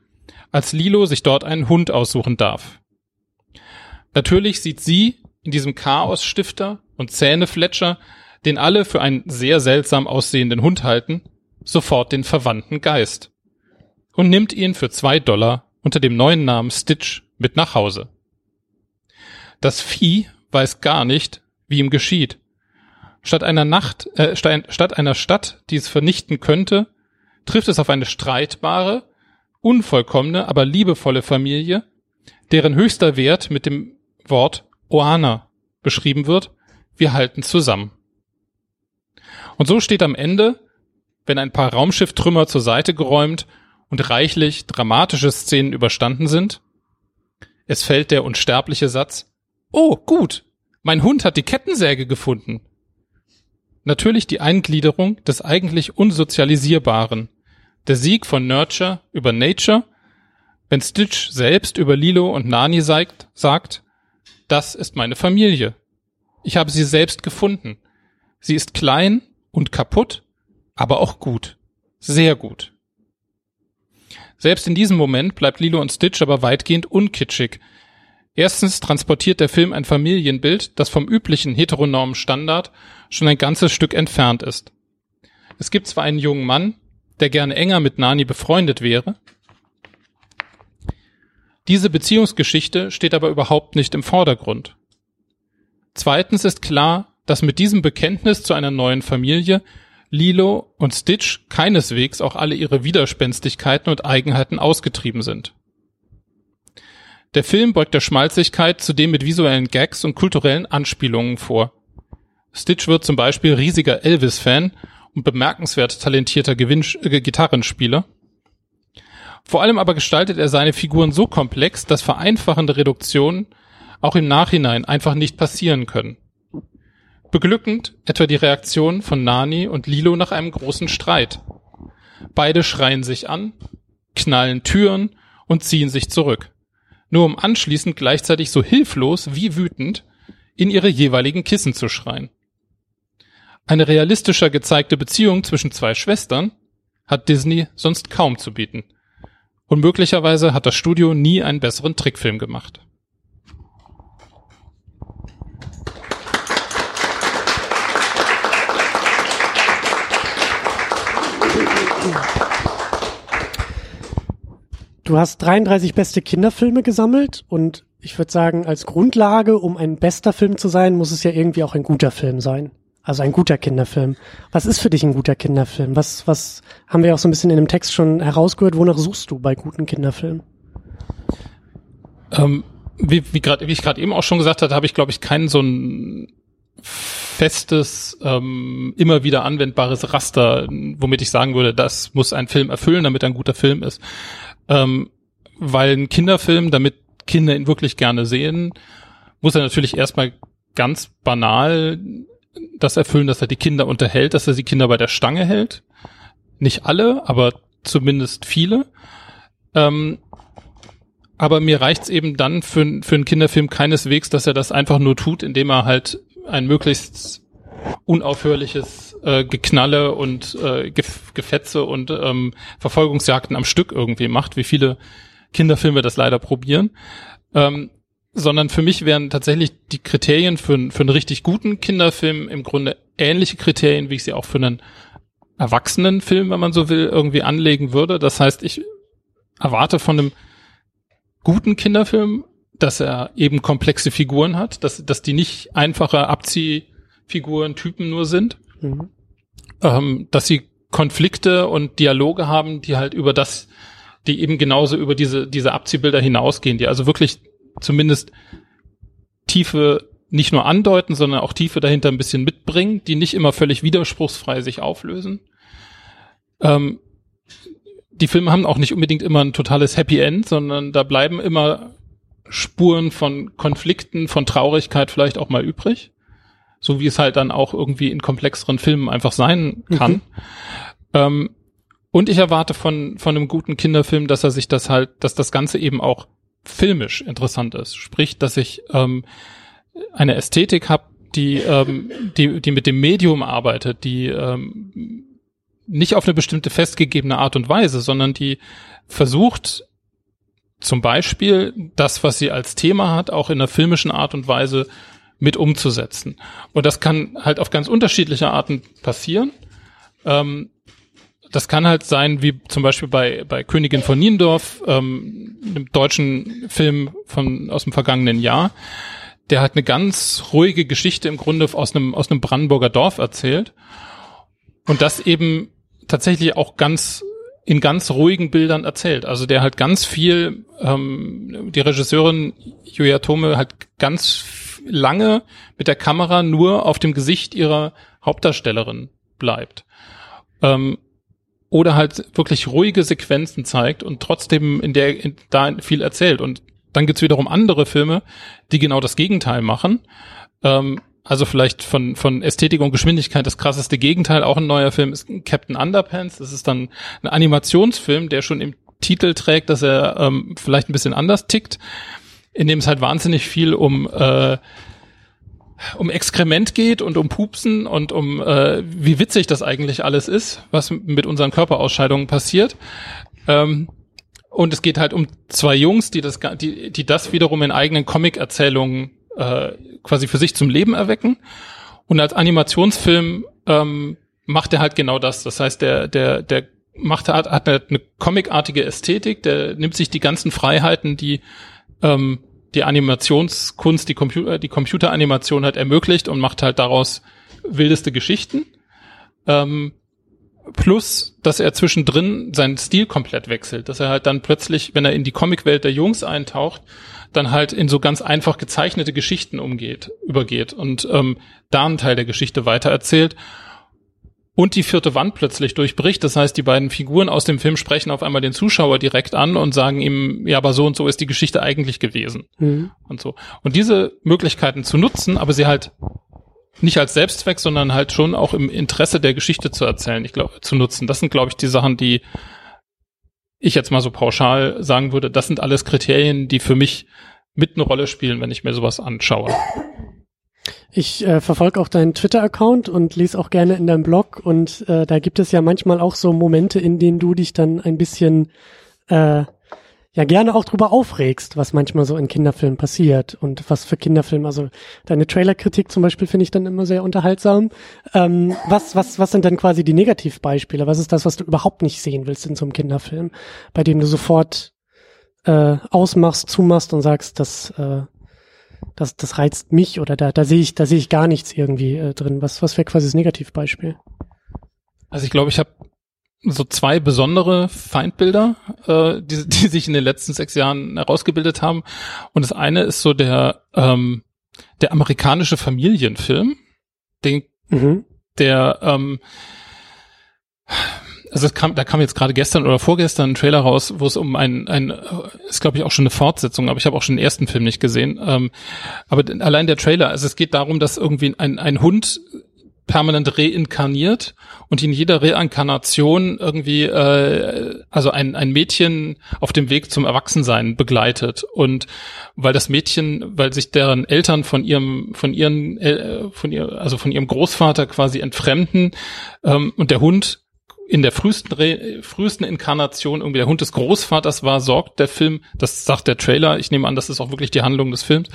C: als Lilo sich dort einen Hund aussuchen darf. Natürlich sieht sie in diesem Chaosstifter und Zähnefletscher, den alle für einen sehr seltsam aussehenden Hund halten, sofort den verwandten Geist und nimmt ihn für zwei Dollar unter dem neuen Namen Stitch mit nach Hause. Das Vieh weiß gar nicht, wie ihm geschieht. Statt einer Nacht, äh, statt einer Stadt, die es vernichten könnte, trifft es auf eine streitbare, unvollkommene, aber liebevolle Familie, deren höchster Wert mit dem Wort Oana beschrieben wird. Wir halten zusammen. Und so steht am Ende, wenn ein paar Raumschifftrümmer zur Seite geräumt und reichlich dramatische Szenen überstanden sind, es fällt der unsterbliche Satz, Oh, gut, mein Hund hat die Kettensäge gefunden. Natürlich die Eingliederung des eigentlich Unsozialisierbaren, der Sieg von Nurture über Nature, wenn Stitch selbst über Lilo und Nani sagt, sagt, das ist meine Familie. Ich habe sie selbst gefunden. Sie ist klein und kaputt, aber auch gut. Sehr gut. Selbst in diesem Moment bleibt Lilo und Stitch aber weitgehend unkitschig. Erstens transportiert der Film ein Familienbild, das vom üblichen heteronormen Standard schon ein ganzes Stück entfernt ist. Es gibt zwar einen jungen Mann, der gerne enger mit Nani befreundet wäre, diese Beziehungsgeschichte steht aber überhaupt nicht im Vordergrund. Zweitens ist klar, dass mit diesem Bekenntnis zu einer neuen Familie Lilo und Stitch keineswegs auch alle ihre Widerspenstigkeiten und Eigenheiten ausgetrieben sind. Der Film beugt der Schmalzigkeit zudem mit visuellen Gags und kulturellen Anspielungen vor. Stitch wird zum Beispiel riesiger Elvis-Fan und bemerkenswert talentierter Gewinn äh, Gitarrenspieler. Vor allem aber gestaltet er seine Figuren so komplex, dass vereinfachende Reduktionen auch im Nachhinein einfach nicht passieren können. Beglückend etwa die Reaktion von Nani und Lilo nach einem großen Streit. Beide schreien sich an, knallen Türen und ziehen sich zurück. Nur um anschließend gleichzeitig so hilflos wie wütend in ihre jeweiligen Kissen zu schreien. Eine realistischer gezeigte Beziehung zwischen zwei Schwestern hat Disney sonst kaum zu bieten. Und möglicherweise hat das Studio nie einen besseren Trickfilm gemacht.
B: Du hast 33 beste Kinderfilme gesammelt und ich würde sagen, als Grundlage, um ein bester Film zu sein, muss es ja irgendwie auch ein guter Film sein. Also ein guter Kinderfilm. Was ist für dich ein guter Kinderfilm? Was, was haben wir auch so ein bisschen in dem Text schon herausgehört? Wonach suchst du bei guten Kinderfilmen?
C: Ähm, wie, wie, grad, wie ich gerade eben auch schon gesagt hatte, habe ich, glaube ich, keinen so ein festes, ähm, immer wieder anwendbares Raster, womit ich sagen würde, das muss ein Film erfüllen, damit er ein guter Film ist. Ähm, weil ein Kinderfilm, damit Kinder ihn wirklich gerne sehen, muss er natürlich erstmal ganz banal das erfüllen, dass er die Kinder unterhält, dass er die Kinder bei der Stange hält. Nicht alle, aber zumindest viele. Ähm, aber mir reicht's eben dann für, für einen Kinderfilm keineswegs, dass er das einfach nur tut, indem er halt ein möglichst unaufhörliches äh, Geknalle und äh, Gefetze und ähm, Verfolgungsjagden am Stück irgendwie macht, wie viele Kinderfilme das leider probieren. Ähm, sondern für mich wären tatsächlich die Kriterien für, für einen richtig guten Kinderfilm im Grunde ähnliche Kriterien, wie ich sie auch für einen Erwachsenenfilm, wenn man so will, irgendwie anlegen würde. Das heißt, ich erwarte von einem guten Kinderfilm dass er eben komplexe Figuren hat, dass, dass die nicht einfache Abziehfiguren, Typen nur sind, mhm. ähm, dass sie Konflikte und Dialoge haben, die halt über das, die eben genauso über diese, diese Abziehbilder hinausgehen, die also wirklich zumindest Tiefe nicht nur andeuten, sondern auch Tiefe dahinter ein bisschen mitbringen, die nicht immer völlig widerspruchsfrei sich auflösen. Ähm, die Filme haben auch nicht unbedingt immer ein totales Happy End, sondern da bleiben immer Spuren von Konflikten, von Traurigkeit vielleicht auch mal übrig. So wie es halt dann auch irgendwie in komplexeren Filmen einfach sein kann. Mhm. Ähm, und ich erwarte von, von einem guten Kinderfilm, dass er sich das halt, dass das Ganze eben auch filmisch interessant ist. Sprich, dass ich ähm, eine Ästhetik habe, die, ähm, die, die mit dem Medium arbeitet, die ähm, nicht auf eine bestimmte festgegebene Art und Weise, sondern die versucht zum Beispiel das, was sie als Thema hat, auch in einer filmischen Art und Weise mit umzusetzen. Und das kann halt auf ganz unterschiedliche Arten passieren. Ähm, das kann halt sein, wie zum Beispiel bei, bei Königin von Niendorf, ähm, einem deutschen Film von, aus dem vergangenen Jahr. Der hat eine ganz ruhige Geschichte im Grunde aus einem, aus einem Brandenburger Dorf erzählt. Und das eben tatsächlich auch ganz in ganz ruhigen Bildern erzählt. Also der halt ganz viel, ähm, die Regisseurin Julia Tome hat ganz lange mit der Kamera nur auf dem Gesicht ihrer Hauptdarstellerin bleibt. Ähm, oder halt wirklich ruhige Sequenzen zeigt und trotzdem in der in, da viel erzählt. Und dann gibt's wiederum andere Filme, die genau das Gegenteil machen. Ähm, also vielleicht von, von Ästhetik und Geschwindigkeit das krasseste Gegenteil. Auch ein neuer Film ist Captain Underpants. Das ist dann ein Animationsfilm, der schon im Titel trägt, dass er ähm, vielleicht ein bisschen anders tickt, in dem es halt wahnsinnig viel um äh, um Exkrement geht und um Pupsen und um äh, wie witzig das eigentlich alles ist, was mit unseren Körperausscheidungen passiert. Ähm, und es geht halt um zwei Jungs, die das, die, die das wiederum in eigenen Comic-Erzählungen äh, quasi für sich zum Leben erwecken. Und als Animationsfilm ähm, macht er halt genau das. Das heißt, der, der, der macht hat, hat eine comicartige Ästhetik, der nimmt sich die ganzen Freiheiten, die ähm, die Animationskunst, die Computer, die Computeranimation hat ermöglicht und macht halt daraus wildeste Geschichten. Ähm, plus, dass er zwischendrin seinen Stil komplett wechselt, dass er halt dann plötzlich, wenn er in die Comicwelt der Jungs eintaucht, dann halt in so ganz einfach gezeichnete Geschichten umgeht, übergeht und ähm, da einen Teil der Geschichte weitererzählt und die vierte Wand plötzlich durchbricht. Das heißt, die beiden Figuren aus dem Film sprechen auf einmal den Zuschauer direkt an und sagen ihm, ja, aber so und so ist die Geschichte eigentlich gewesen. Mhm. Und so. Und diese Möglichkeiten zu nutzen, aber sie halt nicht als Selbstzweck, sondern halt schon auch im Interesse der Geschichte zu erzählen, ich glaube, zu nutzen. Das sind, glaube ich, die Sachen, die ich jetzt mal so pauschal sagen würde, das sind alles Kriterien, die für mich mit eine Rolle spielen, wenn ich mir sowas anschaue.
B: Ich äh, verfolge auch deinen Twitter-Account und lese auch gerne in deinem Blog und äh, da gibt es ja manchmal auch so Momente, in denen du dich dann ein bisschen äh, ja gerne auch drüber aufregst, was manchmal so in Kinderfilmen passiert und was für Kinderfilme, also deine Trailerkritik zum Beispiel finde ich dann immer sehr unterhaltsam. Ähm, was, was, was sind dann quasi die Negativbeispiele? Was ist das, was du überhaupt nicht sehen willst in so einem Kinderfilm, bei dem du sofort äh, ausmachst, zumachst und sagst, das, äh, das, das reizt mich oder da, da sehe ich, da sehe ich gar nichts irgendwie äh, drin. Was, was wäre quasi das Negativbeispiel?
C: Also ich glaube, ich habe so zwei besondere Feindbilder, äh, die, die sich in den letzten sechs Jahren herausgebildet haben. Und das eine ist so der, ähm, der amerikanische Familienfilm, den, mhm. der, ähm, also es kam, da kam jetzt gerade gestern oder vorgestern ein Trailer raus, wo es um ein, ein ist glaube ich auch schon eine Fortsetzung, aber ich habe auch schon den ersten Film nicht gesehen. Ähm, aber allein der Trailer, also es geht darum, dass irgendwie ein, ein Hund permanent reinkarniert und in jeder Reinkarnation irgendwie äh, also ein, ein Mädchen auf dem Weg zum Erwachsensein begleitet und weil das Mädchen, weil sich deren Eltern von ihrem von ihren äh, von ihr also von ihrem Großvater quasi entfremden ähm, und der Hund in der frühesten, Re frühesten Inkarnation irgendwie der Hund des Großvaters war, sorgt der Film, das sagt der Trailer, ich nehme an, das ist auch wirklich die Handlung des Films,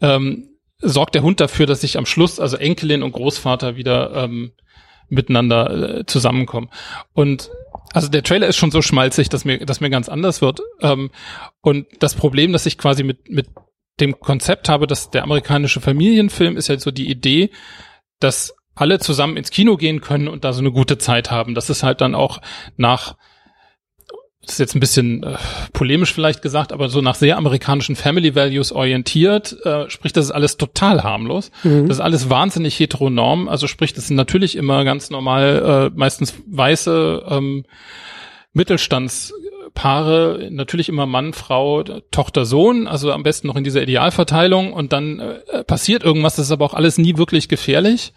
C: ähm, sorgt der Hund dafür, dass sich am Schluss, also Enkelin und Großvater wieder ähm, miteinander äh, zusammenkommen. Und also der Trailer ist schon so schmalzig, dass mir, dass mir ganz anders wird. Ähm, und das Problem, dass ich quasi mit, mit dem Konzept habe, dass der amerikanische Familienfilm ist ja so die Idee, dass alle zusammen ins Kino gehen können und da so eine gute Zeit haben. Das ist halt dann auch nach das ist jetzt ein bisschen äh, polemisch vielleicht gesagt, aber so nach sehr amerikanischen Family Values orientiert, äh, sprich, das ist alles total harmlos. Mhm. Das ist alles wahnsinnig heteronorm. Also sprich, das sind natürlich immer ganz normal, äh, meistens weiße ähm, Mittelstandspaare, natürlich immer Mann, Frau, Tochter, Sohn, also am besten noch in dieser Idealverteilung und dann äh, passiert irgendwas, das ist aber auch alles nie wirklich gefährlich.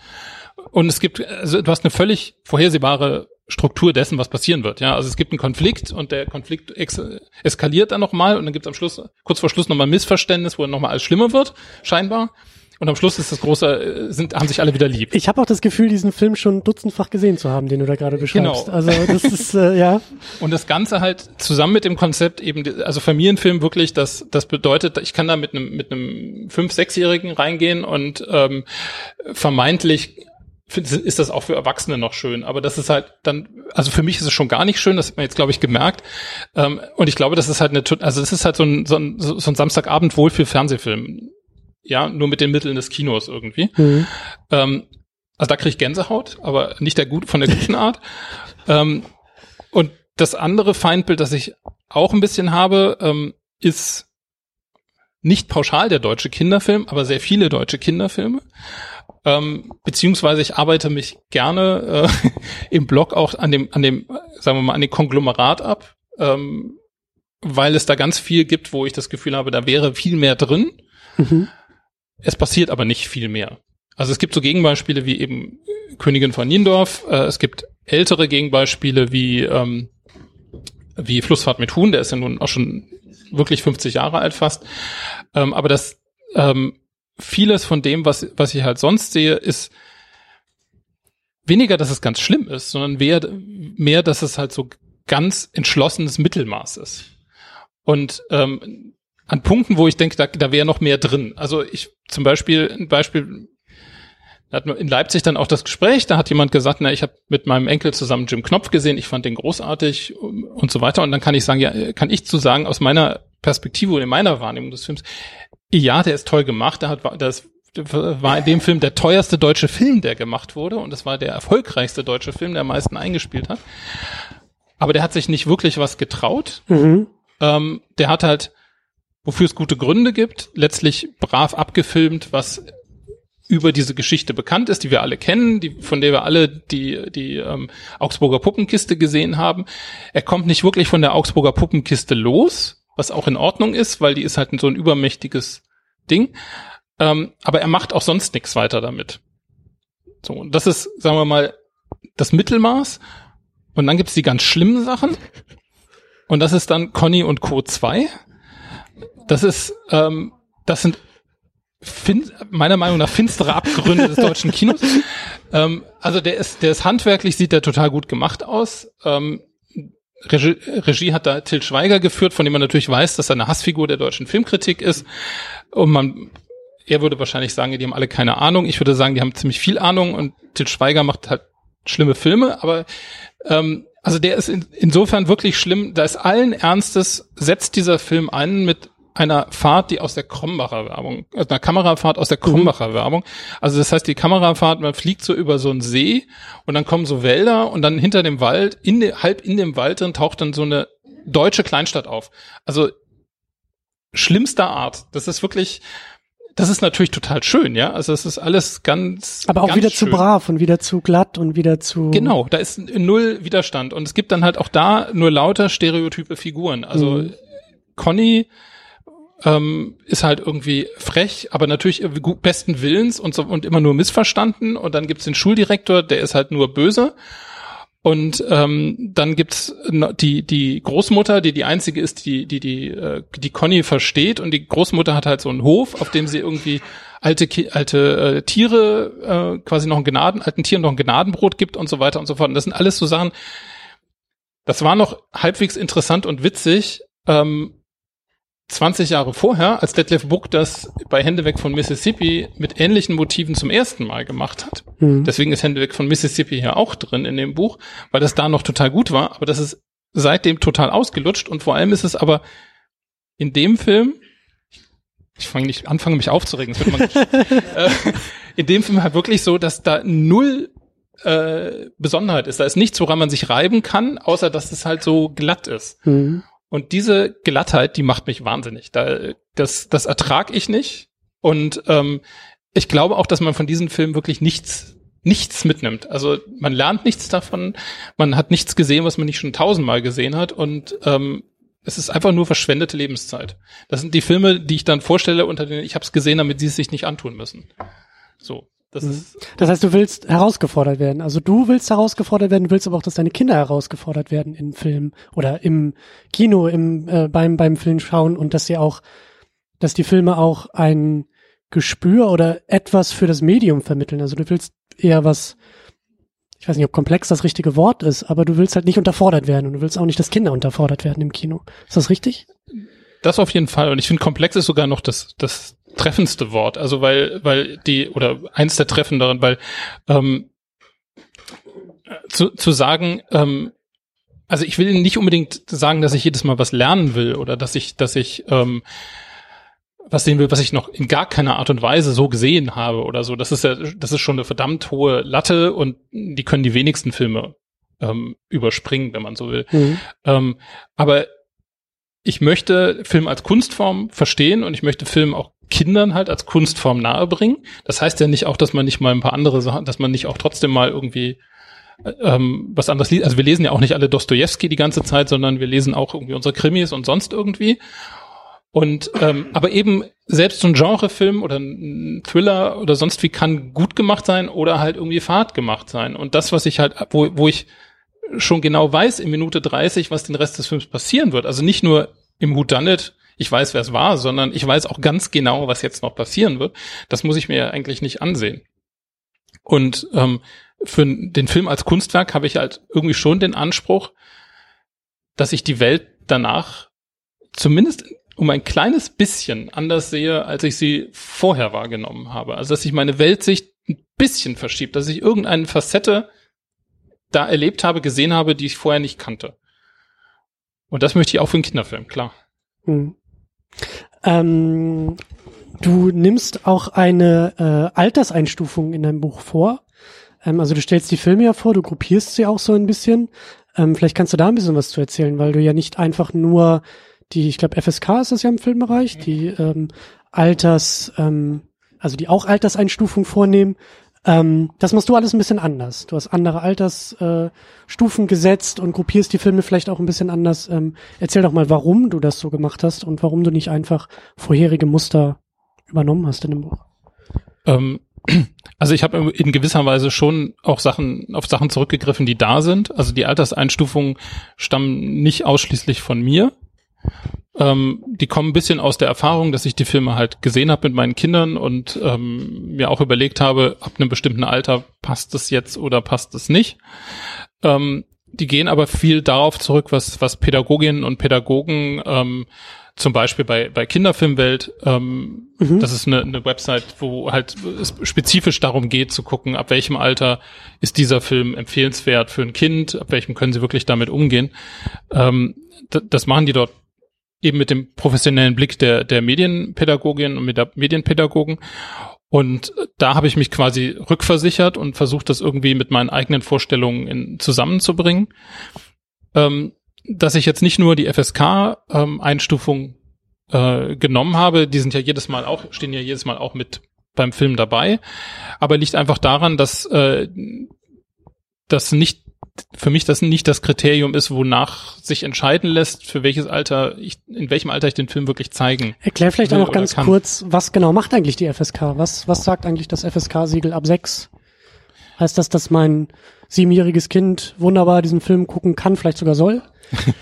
C: Und es gibt, also du hast eine völlig vorhersehbare Struktur dessen, was passieren wird. Ja, also es gibt einen Konflikt und der Konflikt eskaliert dann nochmal und dann gibt es am Schluss, kurz vor Schluss nochmal ein Missverständnis, wo dann nochmal alles schlimmer wird, scheinbar. Und am Schluss ist das große, sind, haben sich alle wieder lieb.
B: Ich habe auch das Gefühl, diesen Film schon dutzendfach gesehen zu haben, den du da gerade beschreibst. Genau. Also das ist, äh, ja.
C: Und das Ganze halt zusammen mit dem Konzept eben, also Familienfilm wirklich, das, das bedeutet, ich kann da mit einem, mit einem fünf-, sechsjährigen reingehen und ähm, vermeintlich find, ist das auch für Erwachsene noch schön. Aber das ist halt dann, also für mich ist es schon gar nicht schön, das hat man jetzt, glaube ich, gemerkt. Ähm, und ich glaube, das ist halt eine, also das ist halt so ein, so ein, so ein Samstagabend wohl für Fernsehfilm. Ja, nur mit den Mitteln des Kinos irgendwie. Mhm. Ähm, also da kriege ich Gänsehaut, aber nicht der gut, von der guten Art. ähm, und das andere Feindbild, das ich auch ein bisschen habe, ähm, ist nicht pauschal der deutsche Kinderfilm, aber sehr viele deutsche Kinderfilme. Ähm, beziehungsweise ich arbeite mich gerne äh, im Blog auch an dem, an dem, sagen wir mal, an dem Konglomerat ab, ähm, weil es da ganz viel gibt, wo ich das Gefühl habe, da wäre viel mehr drin. Mhm. Es passiert aber nicht viel mehr. Also es gibt so Gegenbeispiele wie eben Königin von Niendorf, äh, es gibt ältere Gegenbeispiele wie, ähm, wie Flussfahrt mit Huhn, der ist ja nun auch schon wirklich 50 Jahre alt fast. Ähm, aber das ähm, vieles von dem, was, was ich halt sonst sehe, ist weniger, dass es ganz schlimm ist, sondern mehr, mehr dass es halt so ganz entschlossenes Mittelmaß ist. Und ähm, an Punkten, wo ich denke, da, da wäre noch mehr drin. Also ich zum Beispiel, ein Beispiel, da hat in Leipzig dann auch das Gespräch, da hat jemand gesagt, na, ich habe mit meinem Enkel zusammen Jim Knopf gesehen, ich fand den großartig und so weiter. Und dann kann ich sagen, ja, kann ich zu sagen, aus meiner Perspektive und in meiner Wahrnehmung des Films, ja, der ist toll gemacht. Der hat, das war in dem Film der teuerste deutsche Film, der gemacht wurde. Und das war der erfolgreichste deutsche Film, der am meisten eingespielt hat. Aber der hat sich nicht wirklich was getraut. Mhm. Ähm, der hat halt, wofür es gute Gründe gibt, letztlich brav abgefilmt, was über diese Geschichte bekannt ist, die wir alle kennen, die, von der wir alle die, die ähm, Augsburger Puppenkiste gesehen haben. Er kommt nicht wirklich von der Augsburger Puppenkiste los, was auch in Ordnung ist, weil die ist halt so ein übermächtiges Ding. Ähm, aber er macht auch sonst nichts weiter damit. So, und das ist, sagen wir mal, das Mittelmaß. Und dann gibt's die ganz schlimmen Sachen. Und das ist dann Conny und Co. 2. Das ist, ähm, das sind fin meiner Meinung nach finstere Abgründe des deutschen Kinos. ähm, also der ist, der ist handwerklich, sieht der total gut gemacht aus. Ähm, Regie, Regie hat da Till Schweiger geführt, von dem man natürlich weiß, dass er eine Hassfigur der deutschen Filmkritik ist. Und man, er würde wahrscheinlich sagen, die haben alle keine Ahnung. Ich würde sagen, die haben ziemlich viel Ahnung und Till Schweiger macht halt schlimme Filme, aber ähm, also der ist in, insofern wirklich schlimm. Da ist allen Ernstes setzt dieser Film ein mit einer Fahrt, die aus der Krombacher Werbung, also einer Kamerafahrt aus der Krombacher mhm. Werbung. Also das heißt, die Kamerafahrt, man fliegt so über so einen See und dann kommen so Wälder und dann hinter dem Wald, in de, halb in dem Wald drin taucht dann so eine deutsche Kleinstadt auf. Also schlimmster Art. Das ist wirklich, das ist natürlich total schön, ja. Also es ist alles ganz.
B: Aber auch
C: ganz
B: wieder
C: schön.
B: zu brav und wieder zu glatt und wieder zu.
C: Genau, da ist null Widerstand. Und es gibt dann halt auch da nur lauter stereotype Figuren. Also mhm. Conny ähm, ist halt irgendwie frech, aber natürlich besten Willens und so und immer nur missverstanden. Und dann gibt's den Schuldirektor, der ist halt nur böse. Und ähm, dann gibt's die die Großmutter, die die einzige ist, die die die äh, die Conny versteht. Und die Großmutter hat halt so einen Hof, auf dem sie irgendwie alte alte äh, Tiere äh, quasi noch ein Gnaden alten Tieren noch ein Gnadenbrot gibt und so weiter und so fort. Und das sind alles so Sachen. Das war noch halbwegs interessant und witzig. Ähm, 20 Jahre vorher, als Detlef Buck das bei Hände weg von Mississippi mit ähnlichen Motiven zum ersten Mal gemacht hat. Mhm. Deswegen ist Hände weg von Mississippi hier auch drin in dem Buch, weil das da noch total gut war, aber das ist seitdem total ausgelutscht und vor allem ist es aber in dem Film ich fange nicht anfange mich aufzuregen. Das wird man, äh, in dem Film halt wirklich so, dass da null äh, Besonderheit ist. Da ist nichts, woran man sich reiben kann, außer dass es halt so glatt ist. Mhm. Und diese Glattheit, die macht mich wahnsinnig. Da, das, das ertrag ich nicht. Und ähm, ich glaube auch, dass man von diesem Film wirklich nichts nichts mitnimmt. Also man lernt nichts davon, man hat nichts gesehen, was man nicht schon tausendmal gesehen hat und ähm, es ist einfach nur verschwendete Lebenszeit. Das sind die Filme, die ich dann vorstelle, unter denen ich habe es gesehen, damit sie es sich nicht antun müssen. So. Das,
B: mhm. ist das heißt, du willst herausgefordert werden. Also du willst herausgefordert werden, du willst aber auch, dass deine Kinder herausgefordert werden in Film oder im Kino, im äh, beim beim Film schauen und dass sie auch, dass die Filme auch ein Gespür oder etwas für das Medium vermitteln. Also du willst eher was, ich weiß nicht, ob komplex das richtige Wort ist, aber du willst halt nicht unterfordert werden und du willst auch nicht, dass Kinder unterfordert werden im Kino. Ist das richtig?
C: Das auf jeden Fall. Und ich finde, komplex ist sogar noch das, das treffendste Wort. Also weil, weil die, oder eins der treffenderen, weil ähm, zu, zu sagen, ähm, also ich will nicht unbedingt sagen, dass ich jedes Mal was lernen will oder dass ich, dass ich ähm, was sehen will, was ich noch in gar keiner Art und Weise so gesehen habe oder so. Das ist ja, das ist schon eine verdammt hohe Latte und die können die wenigsten Filme ähm, überspringen, wenn man so will. Mhm. Ähm, aber ich möchte Film als Kunstform verstehen und ich möchte Film auch Kindern halt als Kunstform nahebringen. Das heißt ja nicht auch, dass man nicht mal ein paar andere Sachen, dass man nicht auch trotzdem mal irgendwie äh, ähm, was anderes liest. Also wir lesen ja auch nicht alle Dostoevsky die ganze Zeit, sondern wir lesen auch irgendwie unsere Krimis und sonst irgendwie. Und ähm, aber eben selbst so ein Genrefilm oder ein Thriller oder sonst wie kann gut gemacht sein oder halt irgendwie fad gemacht sein. Und das, was ich halt, wo, wo ich schon genau weiß in Minute 30, was den Rest des Films passieren wird. Also nicht nur im Who Done It, ich weiß, wer es war, sondern ich weiß auch ganz genau, was jetzt noch passieren wird. Das muss ich mir ja eigentlich nicht ansehen. Und ähm, für den Film als Kunstwerk habe ich halt irgendwie schon den Anspruch, dass ich die Welt danach zumindest um ein kleines bisschen anders sehe, als ich sie vorher wahrgenommen habe. Also dass sich meine Weltsicht ein bisschen verschiebt, dass ich irgendeine Facette da erlebt habe, gesehen habe, die ich vorher nicht kannte. Und das möchte ich auch für einen Kinderfilm, klar. Hm.
B: Ähm, du nimmst auch eine äh, Alterseinstufung in deinem Buch vor. Ähm, also du stellst die Filme ja vor, du gruppierst sie auch so ein bisschen. Ähm, vielleicht kannst du da ein bisschen was zu erzählen, weil du ja nicht einfach nur die, ich glaube FSK ist das ja im Filmbereich, die ähm, Alters, ähm, also die auch Alterseinstufung vornehmen, ähm, das machst du alles ein bisschen anders. Du hast andere Altersstufen äh, gesetzt und gruppierst die Filme vielleicht auch ein bisschen anders. Ähm, erzähl doch mal, warum du das so gemacht hast und warum du nicht einfach vorherige Muster übernommen hast in dem Buch.
C: Ähm, also ich habe in gewisser Weise schon auch Sachen auf Sachen zurückgegriffen, die da sind. Also die Alterseinstufungen stammen nicht ausschließlich von mir, ähm, die kommen ein bisschen aus der Erfahrung, dass ich die Filme halt gesehen habe mit meinen Kindern und ähm, mir auch überlegt habe, ab einem bestimmten Alter passt es jetzt oder passt es nicht. Ähm, die gehen aber viel darauf zurück, was, was Pädagoginnen und Pädagogen ähm, zum Beispiel bei, bei Kinderfilmwelt, ähm, mhm. das ist eine, eine Website, wo halt es spezifisch darum geht zu gucken, ab welchem Alter ist dieser Film empfehlenswert für ein Kind, ab welchem können sie wirklich damit umgehen. Ähm, das machen die dort eben mit dem professionellen Blick der, der Medienpädagogin und mit der Medienpädagogen. Und da habe ich mich quasi rückversichert und versucht, das irgendwie mit meinen eigenen Vorstellungen in, zusammenzubringen. Ähm, dass ich jetzt nicht nur die FSK-Einstufung ähm, äh, genommen habe, die sind ja jedes Mal auch, stehen ja jedes Mal auch mit beim Film dabei, aber liegt einfach daran, dass äh, das nicht für mich das nicht das Kriterium ist, wonach sich entscheiden lässt, für welches Alter ich, in welchem Alter ich den Film wirklich zeigen.
B: Erklär vielleicht auch noch ganz kann. kurz, was genau macht eigentlich die FSK? Was, was sagt eigentlich das FSK-Siegel ab sechs? Heißt das, dass mein siebenjähriges Kind wunderbar diesen Film gucken kann, vielleicht sogar soll?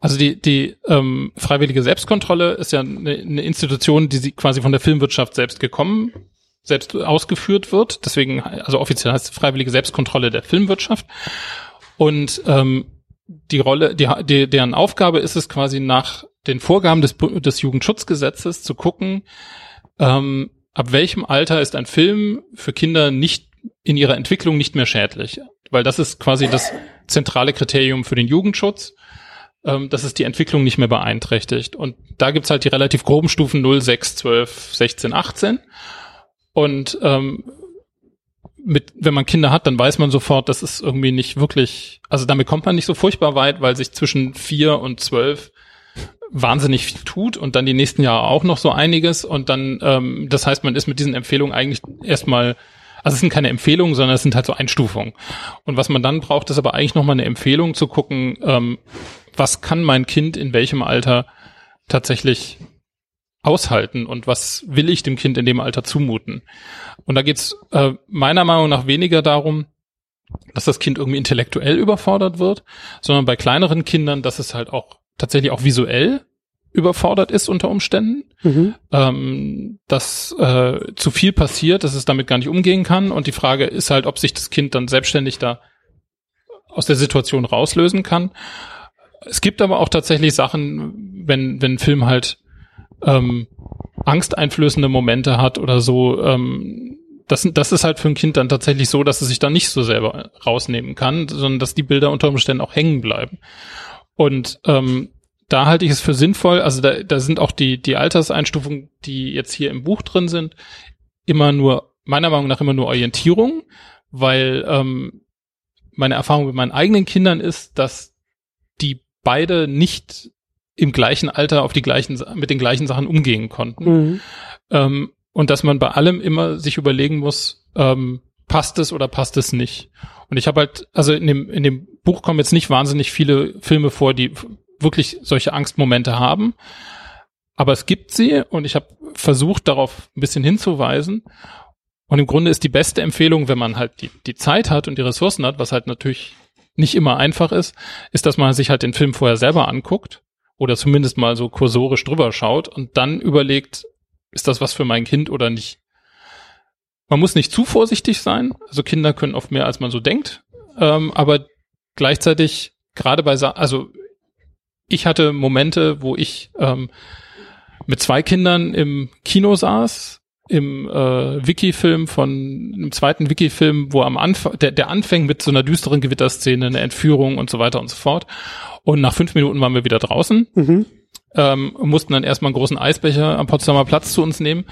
C: Also die, die ähm, freiwillige Selbstkontrolle ist ja eine, eine Institution, die sie quasi von der Filmwirtschaft selbst gekommen selbst ausgeführt wird. Deswegen, also offiziell heißt es freiwillige Selbstkontrolle der Filmwirtschaft. Und ähm, die Rolle, die, die, deren Aufgabe ist es quasi nach den Vorgaben des, des Jugendschutzgesetzes zu gucken, ähm, ab welchem Alter ist ein Film für Kinder nicht in ihrer Entwicklung nicht mehr schädlich. Weil das ist quasi das zentrale Kriterium für den Jugendschutz. ähm, dass es die Entwicklung nicht mehr beeinträchtigt. Und da gibt's halt die relativ groben Stufen 0, 6, 12, 16, 18. Und ähm, mit, wenn man Kinder hat, dann weiß man sofort, das ist irgendwie nicht wirklich, also damit kommt man nicht so furchtbar weit, weil sich zwischen vier und zwölf wahnsinnig viel tut und dann die nächsten Jahre auch noch so einiges und dann, ähm, das heißt, man ist mit diesen Empfehlungen eigentlich erstmal, also es sind keine Empfehlungen, sondern es sind halt so Einstufungen. Und was man dann braucht, ist aber eigentlich nochmal eine Empfehlung zu gucken, ähm, was kann mein Kind in welchem Alter tatsächlich aushalten und was will ich dem Kind in dem Alter zumuten. Und da geht's äh, meiner Meinung nach weniger darum, dass das Kind irgendwie intellektuell überfordert wird, sondern bei kleineren Kindern, dass es halt auch tatsächlich auch visuell überfordert ist unter Umständen, mhm. ähm, dass äh, zu viel passiert, dass es damit gar nicht umgehen kann. Und die Frage ist halt, ob sich das Kind dann selbstständig da aus der Situation rauslösen kann. Es gibt aber auch tatsächlich Sachen, wenn, wenn ein Film halt ähm, angsteinflößende Momente hat oder so, ähm, das, das ist halt für ein Kind dann tatsächlich so, dass es sich da nicht so selber rausnehmen kann, sondern dass die Bilder unter Umständen auch hängen bleiben. Und ähm, da halte ich es für sinnvoll, also da, da sind auch die, die Alterseinstufungen, die jetzt hier im Buch drin sind, immer nur, meiner Meinung nach immer nur Orientierung, weil ähm, meine Erfahrung mit meinen eigenen Kindern ist, dass die beide nicht im gleichen Alter auf die gleichen, mit den gleichen Sachen umgehen konnten. Mhm. Ähm, und dass man bei allem immer sich überlegen muss, ähm, passt es oder passt es nicht. Und ich habe halt, also in dem, in dem Buch kommen jetzt nicht wahnsinnig viele Filme vor, die wirklich solche Angstmomente haben. Aber es gibt sie und ich habe versucht, darauf ein bisschen hinzuweisen. Und im Grunde ist die beste Empfehlung, wenn man halt die, die Zeit hat und die Ressourcen hat, was halt natürlich nicht immer einfach ist, ist, dass man sich halt den Film vorher selber anguckt oder zumindest mal so kursorisch drüber schaut und dann überlegt, ist das was für mein Kind oder nicht? Man muss nicht zu vorsichtig sein. Also Kinder können oft mehr, als man so denkt. Ähm, aber gleichzeitig, gerade bei, Sa also ich hatte Momente, wo ich ähm, mit zwei Kindern im Kino saß, im äh, Wiki-Film von einem zweiten Wiki-Film, wo am Anfang, der, der anfängt mit so einer düsteren Gewitterszene, eine Entführung und so weiter und so fort. Und nach fünf Minuten waren wir wieder draußen, mhm. ähm, mussten dann erstmal einen großen Eisbecher am Potsdamer Platz zu uns nehmen.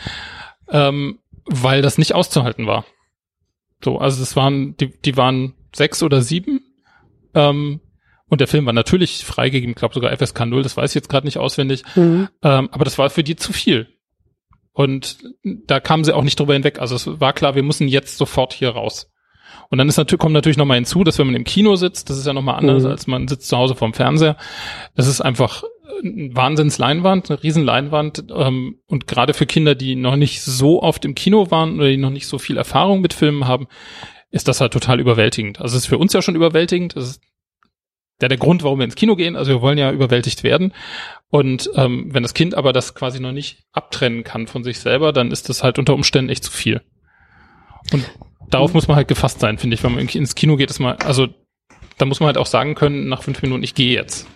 C: Ähm, weil das nicht auszuhalten war. So, also es waren, die, die waren sechs oder sieben. Ähm, und der Film war natürlich freigegeben, ich glaube sogar FSK 0, das weiß ich jetzt gerade nicht auswendig. Mhm. Ähm, aber das war für die zu viel. Und da kamen sie auch nicht drüber hinweg. Also es war klar, wir müssen jetzt sofort hier raus. Und dann ist natürlich, kommt natürlich nochmal hinzu, dass wenn man im Kino sitzt, das ist ja nochmal anders, mhm. als man sitzt zu Hause vorm Fernseher. Das ist einfach eine Wahnsinnsleinwand, eine Riesenleinwand. Ähm, und gerade für Kinder, die noch nicht so oft im Kino waren oder die noch nicht so viel Erfahrung mit Filmen haben, ist das halt total überwältigend. Also es ist für uns ja schon überwältigend. Das ist ja der Grund, warum wir ins Kino gehen. Also wir wollen ja überwältigt werden. Und ähm, wenn das Kind aber das quasi noch nicht abtrennen kann von sich selber, dann ist das halt unter Umständen echt zu viel. Und darauf muss man halt gefasst sein, finde ich. Wenn man ins Kino geht, ist mal, also da muss man halt auch sagen können, nach fünf Minuten, ich gehe jetzt.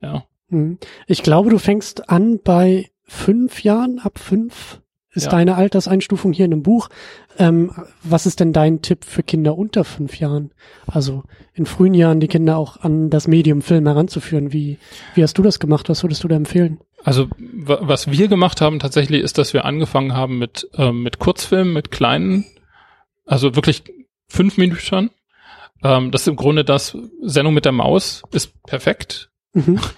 C: Ja.
B: Mhm. Ich glaube, du fängst an bei fünf Jahren, ab fünf ist ja. deine Alterseinstufung hier in einem Buch. Ähm, was ist denn dein Tipp für Kinder unter fünf Jahren? Also in frühen Jahren die Kinder auch an das Medium Film heranzuführen. Wie, wie hast du das gemacht? Was würdest du da empfehlen?
C: Also was wir gemacht haben tatsächlich ist, dass wir angefangen haben mit, ähm, mit Kurzfilmen, mit kleinen, also wirklich fünf Minuten. Ähm, das ist im Grunde das Sendung mit der Maus ist perfekt. Mhm.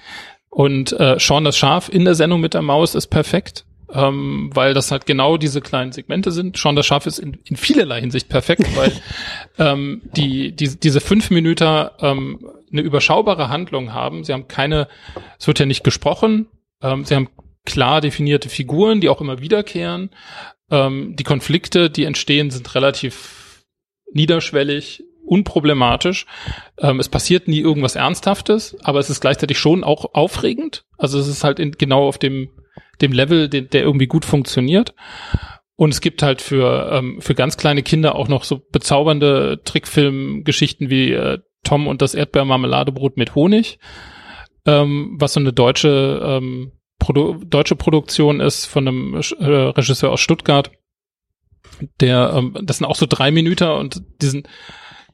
C: Und äh, Sean das Schaf in der Sendung mit der Maus ist perfekt, ähm, weil das halt genau diese kleinen Segmente sind. Sean das Schaf ist in, in vielerlei Hinsicht perfekt, weil ähm, die, die diese fünf Minuten ähm, eine überschaubare Handlung haben. Sie haben keine, es wird ja nicht gesprochen, ähm, sie haben klar definierte Figuren, die auch immer wiederkehren. Ähm, die Konflikte, die entstehen, sind relativ niederschwellig unproblematisch. Ähm, es passiert nie irgendwas Ernsthaftes, aber es ist gleichzeitig schon auch aufregend. Also es ist halt in, genau auf dem, dem Level, den, der irgendwie gut funktioniert. Und es gibt halt für, ähm, für ganz kleine Kinder auch noch so bezaubernde Trickfilmgeschichten wie äh, Tom und das Erdbeermarmeladebrot mit Honig, ähm, was so eine deutsche, ähm, Produ deutsche Produktion ist von einem äh, Regisseur aus Stuttgart. Der, ähm, das sind auch so drei Minuten und diesen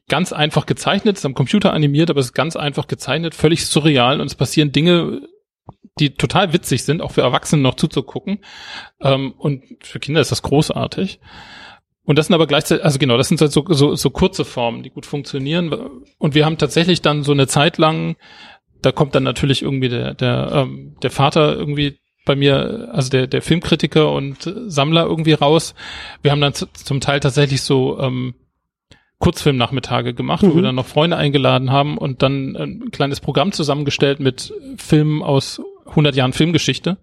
C: ganz einfach gezeichnet, ist am Computer animiert, aber es ist ganz einfach gezeichnet, völlig surreal und es passieren Dinge, die total witzig sind, auch für Erwachsene noch zuzugucken. Ähm, und für Kinder ist das großartig. Und das sind aber gleichzeitig, also genau, das sind so, so, so kurze Formen, die gut funktionieren. Und wir haben tatsächlich dann so eine Zeit lang, da kommt dann natürlich irgendwie der, der, ähm, der Vater irgendwie bei mir, also der, der Filmkritiker und Sammler irgendwie raus. Wir haben dann zum Teil tatsächlich so ähm, Kurzfilmnachmittage gemacht, mhm. wo wir mhm. dann noch Freunde eingeladen haben und dann ein kleines Programm zusammengestellt mit Filmen aus 100 Jahren Filmgeschichte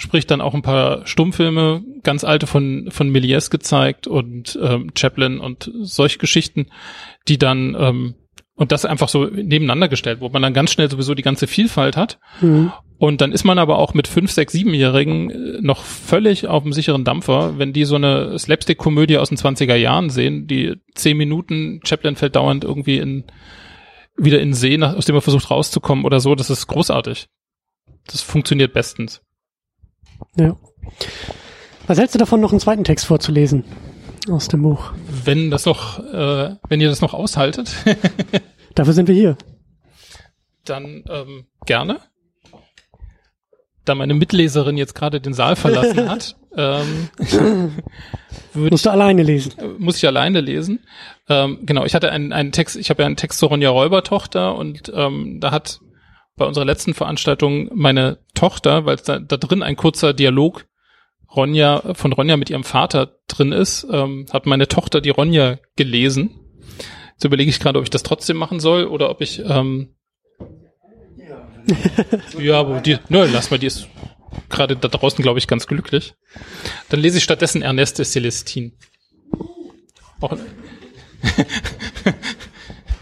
C: sprich dann auch ein paar Stummfilme, ganz alte von, von Méliès gezeigt und ähm, Chaplin und solche Geschichten, die dann ähm, und das einfach so nebeneinander gestellt, wo man dann ganz schnell sowieso die ganze Vielfalt hat. Mhm. Und dann ist man aber auch mit fünf, sechs, siebenjährigen äh, noch völlig auf dem sicheren Dampfer, wenn die so eine Slapstick-Komödie aus den 20er Jahren sehen, die zehn Minuten, Chaplin fällt dauernd irgendwie in wieder in See, aus dem er versucht rauszukommen oder so, das ist großartig. Das funktioniert bestens.
B: Ja. Was hältst du davon, noch einen zweiten Text vorzulesen aus dem Buch?
C: Wenn das noch, äh, wenn ihr das noch aushaltet.
B: Dafür sind wir hier.
C: Dann ähm, gerne. Da meine Mitleserin jetzt gerade den Saal verlassen hat, ähm,
B: musst du alleine lesen.
C: Äh, muss ich alleine lesen. Ähm, genau, ich hatte einen, einen Text, ich habe ja einen Text zur Ronja Räubertochter und ähm, da hat bei unserer letzten Veranstaltung meine Tochter, weil da, da drin ein kurzer Dialog Ronja von Ronja mit ihrem Vater drin ist, ähm, hat meine Tochter die Ronja gelesen. Jetzt überlege ich gerade, ob ich das trotzdem machen soll oder ob ich ähm, ja, aber die, nö, lass mal, die ist gerade da draußen, glaube ich, ganz glücklich. Dann lese ich stattdessen Ernest de Celestine. Auch,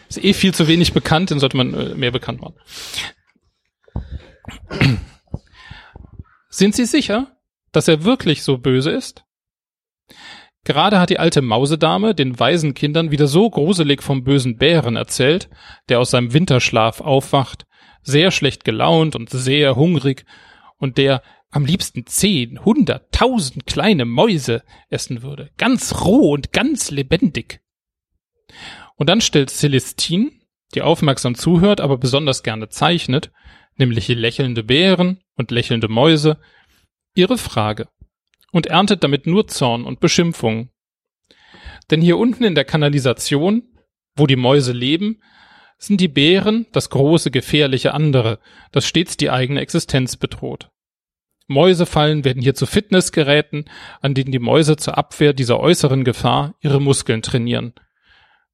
C: ist eh viel zu wenig bekannt, den sollte man äh, mehr bekannt machen. Sind Sie sicher, dass er wirklich so böse ist? Gerade hat die alte Mausedame den weisen Kindern wieder so gruselig vom bösen Bären erzählt, der aus seinem Winterschlaf aufwacht, sehr schlecht gelaunt und sehr hungrig, und der am liebsten zehn, hundert, tausend kleine Mäuse essen würde, ganz roh und ganz lebendig. Und dann stellt Celestine, die aufmerksam zuhört, aber besonders gerne zeichnet, nämlich lächelnde Bären und lächelnde Mäuse, ihre Frage und erntet damit nur Zorn und Beschimpfungen. Denn hier unten in der Kanalisation, wo die Mäuse leben, sind die Bären das große gefährliche andere, das stets die eigene Existenz bedroht. Mäusefallen werden hier zu Fitnessgeräten, an denen die Mäuse zur Abwehr dieser äußeren Gefahr ihre Muskeln trainieren.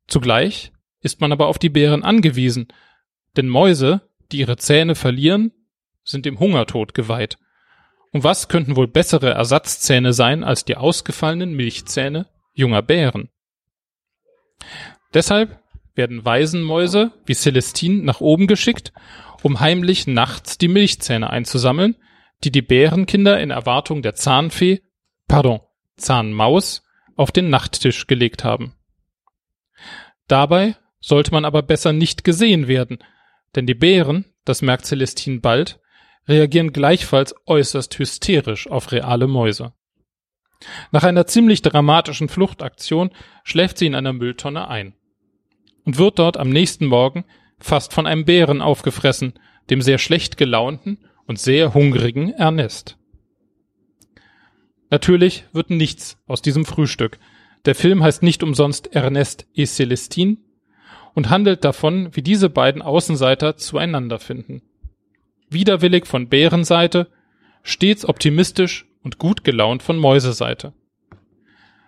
C: Zugleich ist man aber auf die Bären angewiesen, denn Mäuse die ihre Zähne verlieren, sind dem Hungertod geweiht. Und was könnten wohl bessere Ersatzzähne sein als die ausgefallenen Milchzähne junger Bären? Deshalb werden Waisenmäuse wie Celestine nach oben geschickt, um heimlich nachts die Milchzähne einzusammeln, die die Bärenkinder in Erwartung der Zahnfee, pardon, Zahnmaus, auf den Nachttisch gelegt haben. Dabei sollte man aber besser nicht gesehen werden, denn die Bären, das merkt Celestine bald, reagieren gleichfalls äußerst hysterisch auf reale Mäuse. Nach einer ziemlich dramatischen Fluchtaktion schläft sie in einer Mülltonne ein und wird dort am nächsten Morgen fast von einem Bären aufgefressen, dem sehr schlecht gelaunten und sehr hungrigen Ernest. Natürlich wird nichts aus diesem Frühstück. Der Film heißt nicht umsonst Ernest et Celestine, und handelt davon, wie diese beiden Außenseiter zueinander finden. Widerwillig von Bärenseite, stets optimistisch und gut gelaunt von Mäuseseite.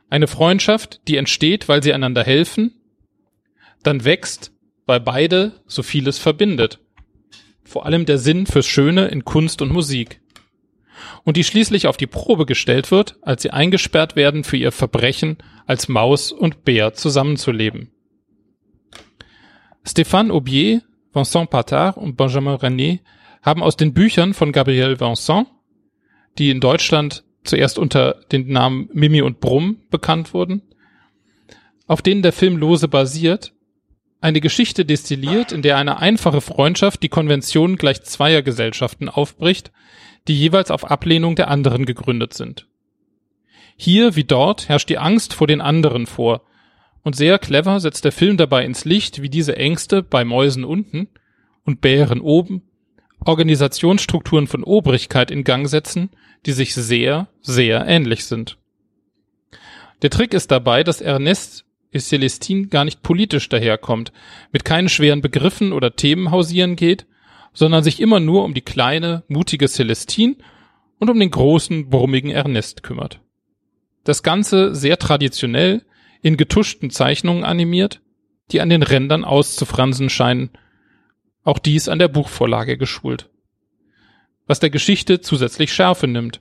C: Eine Freundschaft, die entsteht, weil sie einander helfen, dann wächst, weil beide so vieles verbindet. Vor allem der Sinn fürs Schöne in Kunst und Musik. Und die schließlich auf die Probe gestellt wird, als sie eingesperrt werden für ihr Verbrechen, als Maus und Bär zusammenzuleben. Stéphane Aubier, Vincent Patard und Benjamin René haben aus den Büchern von Gabriel Vincent, die in Deutschland zuerst unter den Namen Mimi und Brumm bekannt wurden, auf denen der Film lose basiert, eine Geschichte destilliert, in der eine einfache Freundschaft die Konvention gleich zweier Gesellschaften aufbricht, die jeweils auf Ablehnung der anderen gegründet sind. Hier wie dort herrscht die Angst vor den anderen vor, Und sehr clever setzt der Film dabei ins Licht, wie diese Ängste bei Mäusen unten und Bären oben Organisationsstrukturen von Obrigkeit in Gang setzen, die sich sehr, sehr ähnlich sind. Der Trick ist dabei, dass Ernest Celestine gar nicht politisch daherkommt, mit keinen schweren Begriffen oder Themen hausieren geht, sondern sich immer nur um die kleine, mutige Celestine und um den großen, brummigen Ernest kümmert. Das Ganze sehr traditionell, in getuschten Zeichnungen animiert, die an den Rändern auszufransen scheinen. Auch dies an der Buchvorlage geschult. Was der Geschichte zusätzlich Schärfe nimmt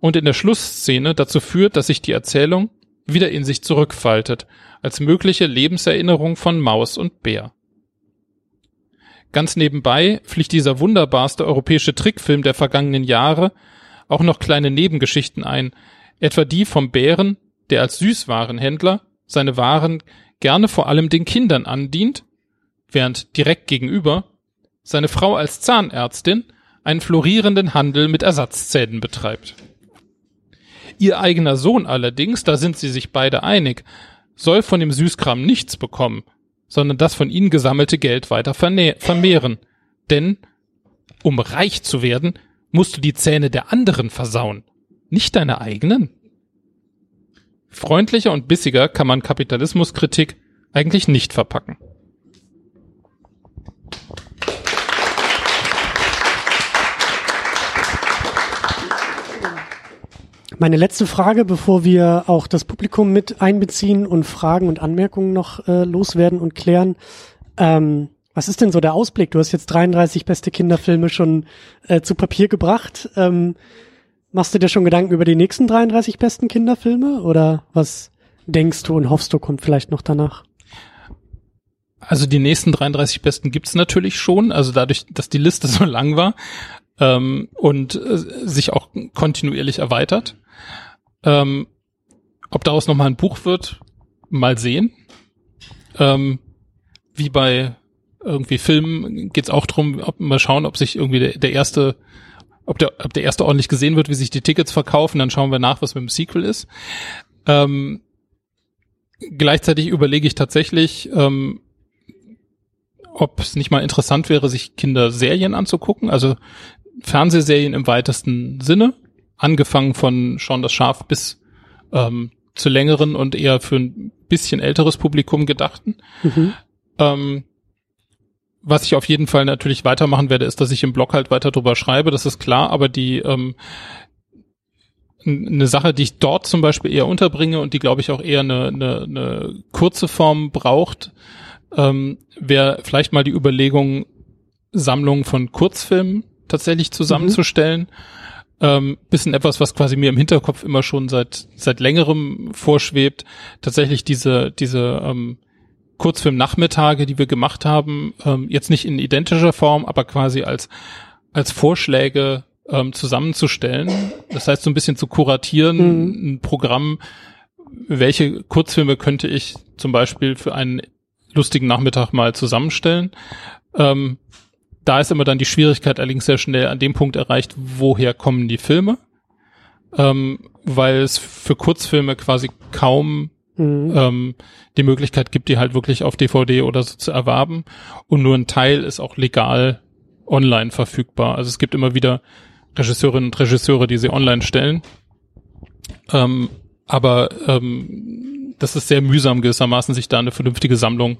C: und in der Schlussszene dazu führt, dass sich die Erzählung wieder in sich zurückfaltet, als mögliche Lebenserinnerung von Maus und Bär. Ganz nebenbei fliegt dieser wunderbarste europäische Trickfilm der vergangenen Jahre auch noch kleine Nebengeschichten ein, etwa die vom Bären, der als Süßwarenhändler seine Waren gerne vor allem den Kindern andient, während direkt gegenüber seine Frau als Zahnärztin einen florierenden Handel mit Ersatzzähnen betreibt. Ihr eigener Sohn allerdings, da sind sie sich beide einig, soll von dem Süßkram nichts bekommen, sondern das von ihnen gesammelte Geld weiter vermehren. Denn, um reich zu werden, musst du die Zähne der anderen versauen, nicht deine eigenen. Freundlicher und bissiger kann man Kapitalismuskritik eigentlich nicht verpacken.
B: Meine letzte Frage, bevor wir auch das Publikum mit einbeziehen und Fragen und Anmerkungen noch äh, loswerden und klären. Ähm, was ist denn so der Ausblick? Du hast jetzt 33 beste Kinderfilme schon äh, zu Papier gebracht. Ähm, Machst du dir schon Gedanken über die nächsten 33 besten Kinderfilme oder was denkst du und hoffst du kommt vielleicht noch danach?
C: Also die nächsten 33 besten gibt's natürlich schon, also dadurch, dass die Liste so lang war ähm, und äh, sich auch kontinuierlich erweitert. Ähm, ob daraus nochmal ein Buch wird, mal sehen. Ähm, wie bei irgendwie Filmen geht's auch drum, mal schauen, ob sich irgendwie der, der erste ob der, ob der erste ordentlich gesehen wird, wie sich die Tickets verkaufen, dann schauen wir nach, was mit dem Sequel ist. Ähm, gleichzeitig überlege ich tatsächlich, ähm, ob es nicht mal interessant wäre, sich Kinderserien anzugucken, also Fernsehserien im weitesten Sinne, angefangen von Schon das Schaf bis ähm, zu längeren und eher für ein bisschen älteres Publikum gedachten. Mhm. Ähm, was ich auf jeden Fall natürlich weitermachen werde, ist, dass ich im Blog halt weiter drüber schreibe, das ist klar, aber die ähm, eine Sache, die ich dort zum Beispiel eher unterbringe und die, glaube ich, auch eher eine, eine, eine kurze Form braucht, ähm, wäre vielleicht mal die Überlegung, Sammlungen von Kurzfilmen tatsächlich zusammenzustellen. Mhm. Ähm, bisschen etwas, was quasi mir im Hinterkopf immer schon seit seit längerem vorschwebt. Tatsächlich diese diese ähm, Kurzfilm-Nachmittage, die wir gemacht haben, ähm, jetzt nicht in identischer Form, aber quasi als, als Vorschläge ähm, zusammenzustellen. Das heißt, so ein bisschen zu kuratieren, mhm. ein Programm, welche Kurzfilme könnte ich zum Beispiel für einen lustigen Nachmittag mal zusammenstellen. Ähm, da ist immer dann die Schwierigkeit allerdings sehr schnell an dem Punkt erreicht, woher kommen die Filme, ähm, weil es für Kurzfilme quasi kaum mhm. ähm, die Möglichkeit gibt, die halt wirklich auf DVD oder so zu erwerben. Und nur ein Teil ist auch legal online verfügbar. Also es gibt immer wieder Regisseurinnen und Regisseure, die sie online stellen. Ähm, aber ähm, das ist sehr mühsam gewissermaßen, sich da eine vernünftige Sammlung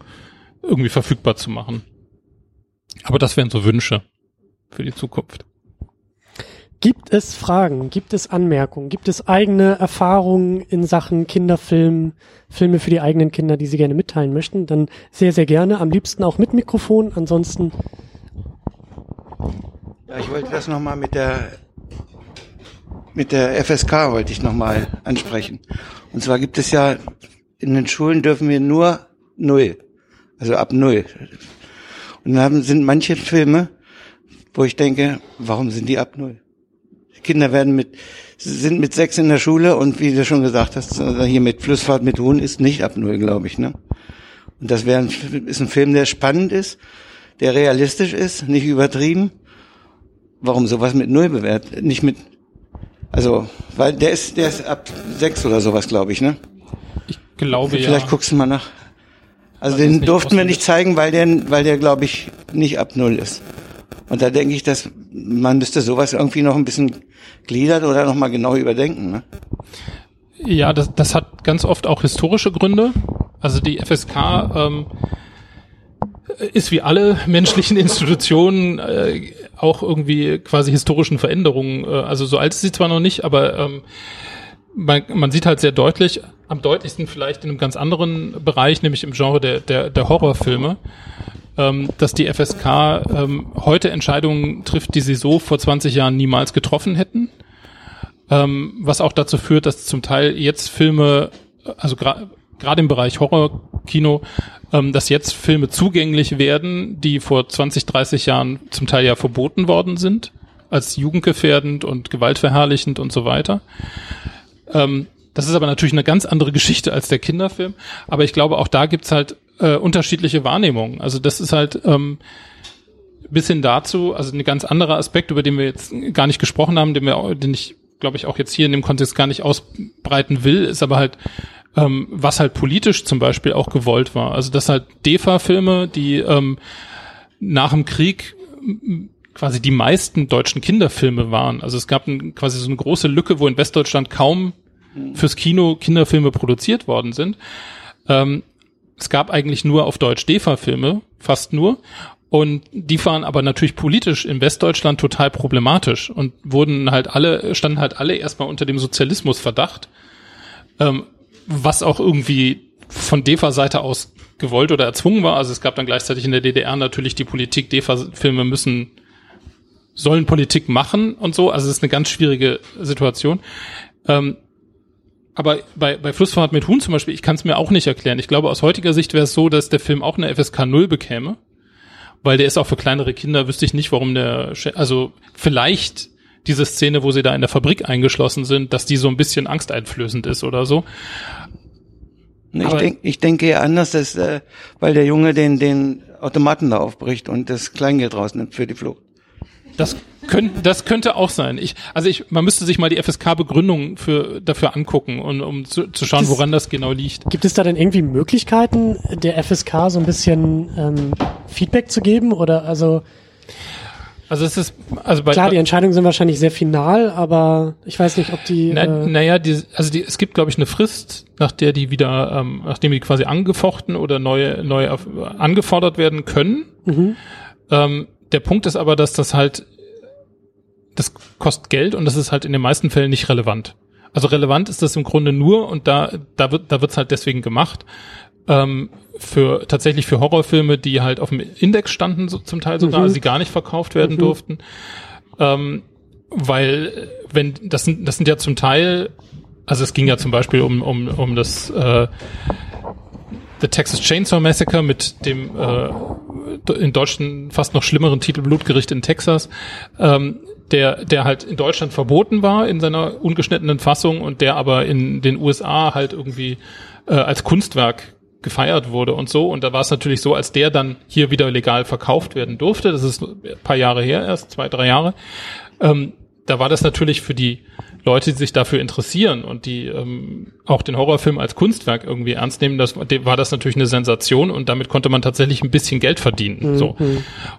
C: irgendwie verfügbar zu machen. Aber das wären so Wünsche für die Zukunft.
B: Gibt es Fragen? Gibt es Anmerkungen? Gibt es eigene Erfahrungen in Sachen Kinderfilm, Filme für die eigenen Kinder, die Sie gerne mitteilen möchten? Dann sehr, sehr gerne. Am liebsten auch mit Mikrofon. Ansonsten.
D: Ja, ich wollte das nochmal mit der, mit der FSK wollte ich nochmal ansprechen. Und zwar gibt es ja, in den Schulen dürfen wir nur null. Also ab null. Und dann sind manche Filme, wo ich denke, warum sind die ab null? Kinder werden mit, sind mit sechs in der Schule und wie du schon gesagt hast, also hier mit Flussfahrt mit Huhn ist nicht ab null, glaube ich, ne? Und das wäre ein, ist ein Film, der spannend ist, der realistisch ist, nicht übertrieben. Warum sowas mit null bewertet? Nicht mit, also, weil der ist, der ist ab sechs oder sowas, glaube ich, ne?
C: Ich glaube
D: Vielleicht
C: ja.
D: Vielleicht guckst du mal nach. Also
C: ist
D: den durften wir nicht zeigen, weil der, weil der, glaube ich, nicht ab Null ist. Und da denke ich, dass man müsste sowas irgendwie noch ein bisschen gliedert oder noch mal genau überdenken. Ne?
C: Ja, das, das hat ganz oft auch historische Gründe. Also die FSK ähm, ist wie alle menschlichen Institutionen äh, auch irgendwie quasi historischen Veränderungen. Äh, also so alt ist sie zwar noch nicht, aber ähm, man, man sieht halt sehr deutlich, am deutlichsten vielleicht in einem ganz anderen Bereich, nämlich im Genre der, der, der Horrorfilme, ähm, dass die FSK ähm, heute Entscheidungen trifft, die sie so vor 20 Jahren niemals getroffen hätten. Ähm, was auch dazu führt, dass zum Teil jetzt Filme, also gerade im Bereich Horrorkino, ähm, dass jetzt Filme zugänglich werden, die vor 20, 30 Jahren zum Teil ja verboten worden sind, als jugendgefährdend und gewaltverherrlichend und so weiter. Ähm, das ist aber natürlich eine ganz andere Geschichte als der Kinderfilm. Aber ich glaube, auch da gibt's halt äh, unterschiedliche Wahrnehmungen. Also das ist halt ähm, bis hin dazu, also ein ganz anderer Aspekt, über den wir jetzt gar nicht gesprochen haben, den wir, den ich, glaube ich, auch jetzt hier in dem Kontext gar nicht ausbreiten will, ist aber halt, ähm, was halt politisch zum Beispiel auch gewollt war. Also dass halt DEFA-Filme, die ähm, nach dem Krieg quasi die meisten deutschen Kinderfilme waren. Also es gab ein, quasi so eine große Lücke, wo in Westdeutschland kaum fürs Kino Kinderfilme produziert worden sind. Ähm, es gab eigentlich nur auf Deutsch DEFA-Filme, fast nur. Und die waren aber natürlich politisch in Westdeutschland total problematisch und wurden halt alle, standen halt alle erstmal unter dem Sozialismusverdacht, ähm, was auch irgendwie von DEFA-Seite aus gewollt oder erzwungen war. Also es gab dann gleichzeitig in der DDR natürlich die Politik, DEFA-Filme müssen, sollen Politik machen und so. Also es ist eine ganz schwierige Situation. Ähm, aber bei, bei Flussfahrt mit Huhn zum Beispiel, ich kann es mir auch nicht erklären. Ich glaube, aus heutiger Sicht wäre es so, dass der Film auch eine FSK 0 bekäme. Weil der ist auch für kleinere Kinder, wüsste ich nicht, warum der, also vielleicht diese Szene, wo sie da in der Fabrik eingeschlossen sind, dass die so ein bisschen angsteinflößend ist oder so.
D: Ich,
C: Aber-
D: denk, ich denke eher anders, dass, äh, weil der Junge den, den Automaten da aufbricht und das Kleingeld rausnimmt für die Flucht.
C: Das könnte, das könnte auch sein. Ich, also ich, man müsste sich mal die FSK-Begründung für, dafür angucken und um zu, zu schauen,
B: Das-
C: woran das genau liegt.
B: Gibt es da denn irgendwie Möglichkeiten, der FSK so ein bisschen ähm, Feedback zu geben? Oder also
C: Also es ist, also bei,
B: klar, die Entscheidungen sind wahrscheinlich sehr final, aber ich weiß nicht, ob die.
C: Na,
B: äh,
C: naja, die, also die, es gibt, glaube ich, eine Frist, nach der die wieder, ähm, nachdem die quasi angefochten oder neu, neu auf, angefordert werden können.
B: mhm.
C: Ähm, der Punkt ist aber, dass das halt, das kostet Geld und das ist halt in den meisten Fällen nicht relevant. Also relevant ist das im Grunde nur und da, da wird, da wird's halt deswegen gemacht. Ähm, für tatsächlich für Horrorfilme, die halt auf dem Index standen, so, zum Teil sogar,
B: Mhm.
C: also die gar nicht verkauft werden
B: Mhm.
C: durften. Ähm, weil wenn das sind das sind ja zum Teil also es ging ja zum Beispiel um um um das äh, The Texas Chainsaw Massacre mit dem äh, in Deutschland fast noch schlimmeren Titel Blutgericht in Texas, ähm, der der halt in Deutschland verboten war in seiner ungeschnittenen Fassung und der aber in den USA halt irgendwie äh, als Kunstwerk gefeiert wurde und so. Und da war es natürlich so, als der dann hier wieder legal verkauft werden durfte, das ist ein paar Jahre her erst, zwei, drei Jahre, ähm, da war das natürlich für die Leute, die sich dafür interessieren und die ähm, auch den Horrorfilm als Kunstwerk irgendwie ernst nehmen, das war das natürlich eine Sensation und damit konnte man tatsächlich ein bisschen Geld verdienen. So.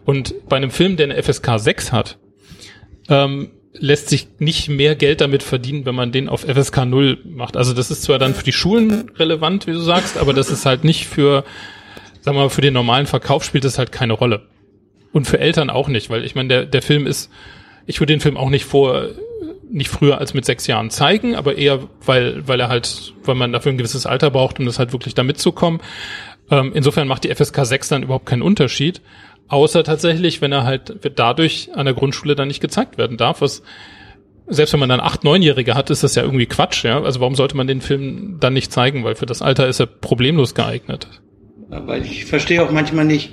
C: Und bei einem Film, der eine FSK 6 hat, ähm, lässt sich nicht mehr Geld damit verdienen, wenn man den auf FSK 0 macht. Also das ist zwar dann für die Schulen relevant, wie du sagst, aber das ist halt nicht für, sagen wir mal, für den normalen Verkauf spielt das halt keine Rolle. Und für Eltern auch nicht, weil ich meine, der, der Film ist, ich würde den Film auch nicht vor, nicht früher als mit sechs Jahren zeigen, aber eher, weil, weil er halt, weil man dafür ein gewisses Alter braucht, um das halt wirklich da mitzukommen. Ähm, insofern macht die FSK 6 dann überhaupt keinen Unterschied. Außer tatsächlich, wenn er halt dadurch an der Grundschule dann nicht gezeigt werden darf, was selbst wenn man dann acht, neunjährige hat, ist das ja irgendwie Quatsch, ja. Also warum sollte man den Film dann nicht zeigen? Weil für das Alter ist er problemlos geeignet.
D: Aber ich verstehe auch manchmal nicht,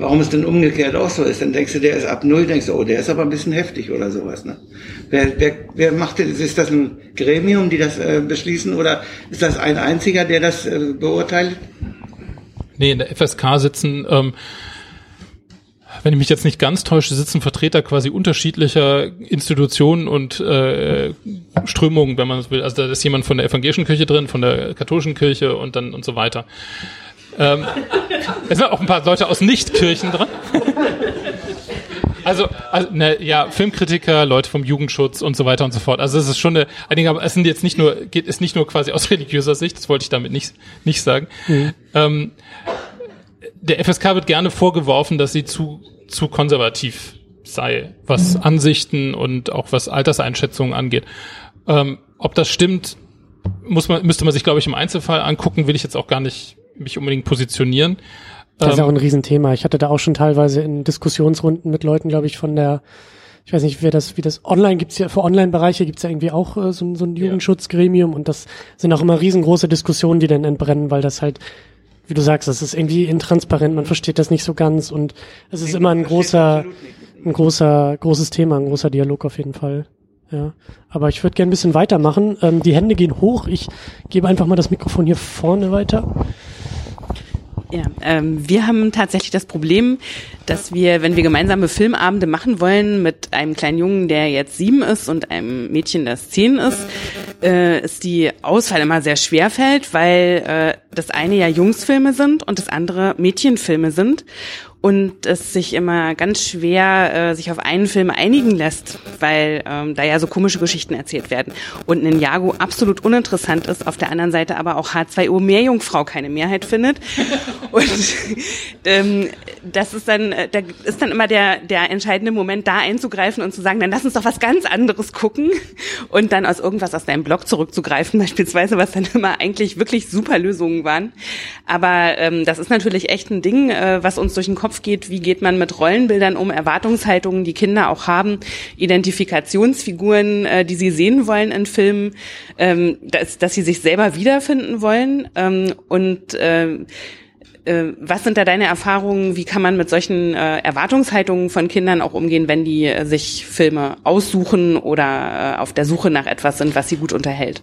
D: warum es denn umgekehrt auch so ist. Dann denkst du, der ist ab null, denkst du, oh, der ist aber ein bisschen heftig oder sowas. Ne? Wer, wer, wer macht das? Ist das ein Gremium, die das äh, beschließen oder ist das ein einziger, der das äh, beurteilt?
C: Nee, in der FSK sitzen ähm, wenn ich mich jetzt nicht ganz täusche, sitzen Vertreter quasi unterschiedlicher Institutionen und äh, Strömungen, wenn man es will. Also da ist jemand von der evangelischen Kirche drin, von der katholischen Kirche und dann und so weiter. Ähm, es sind auch ein paar Leute aus Nichtkirchen drin. Also, also ne, ja, Filmkritiker, Leute vom Jugendschutz und so weiter und so fort. Also es ist schon eine, einige, aber es sind jetzt nicht nur, geht es nicht nur quasi aus religiöser Sicht, das wollte ich damit nicht, nicht sagen. Mhm. Ähm, der FSK wird gerne vorgeworfen, dass sie zu, zu konservativ sei, was. Ansichten und auch was Alterseinschätzungen angeht. Ähm, ob das stimmt, muss man, müsste man sich, glaube ich, im Einzelfall angucken, will ich jetzt auch gar nicht mich unbedingt positionieren.
B: Das ist ja auch ein Riesenthema. Ich hatte da auch schon teilweise in Diskussionsrunden mit Leuten, glaube ich, von der, ich weiß nicht, wer das, wie das online gibt's ja, für Online-Bereiche gibt's ja irgendwie auch äh, so, so ein Jugendschutzgremium und das sind auch immer riesengroße Diskussionen, die dann entbrennen, weil das halt, wie du sagst, das ist irgendwie intransparent, man versteht das nicht so ganz und es ist immer ein großer, ein großer, großes Thema, ein großer Dialog auf jeden Fall. Ja, aber ich würde gerne ein bisschen weitermachen. Ähm, die Hände gehen hoch. Ich gebe einfach mal das Mikrofon hier vorne weiter.
E: Ja, ähm, wir haben tatsächlich das Problem, dass wir, wenn wir gemeinsame Filmabende machen wollen mit einem kleinen Jungen, der jetzt sieben ist und einem Mädchen, das zehn ist, äh, ist die Auswahl immer sehr schwer fällt, weil äh, das eine ja Jungsfilme sind und das andere Mädchenfilme sind und es sich immer ganz schwer äh, sich auf einen Film einigen lässt, weil ähm, da ja so komische Geschichten erzählt werden. Und Ninjago absolut uninteressant ist, auf der anderen Seite aber auch H2O Meerjungfrau keine Mehrheit findet. Und ähm, das ist dann, äh, da ist dann immer der, der entscheidende Moment, da einzugreifen und zu sagen, dann lass uns doch was ganz anderes gucken und dann aus irgendwas aus deinem Blog zurückzugreifen, beispielsweise, was dann immer eigentlich wirklich super Lösungen waren. Aber ähm, das ist natürlich echt ein Ding, äh, was uns durch den Kopf Kopf geht, wie geht man mit Rollenbildern um, Erwartungshaltungen, die Kinder auch haben, Identifikationsfiguren, äh, die sie sehen wollen in Filmen, ähm, dass, dass sie sich selber wiederfinden wollen ähm, und äh, äh, was sind da deine Erfahrungen? Wie kann man mit solchen äh, Erwartungshaltungen von Kindern auch umgehen, wenn die äh, sich Filme aussuchen oder äh, auf der Suche nach etwas sind, was sie gut unterhält?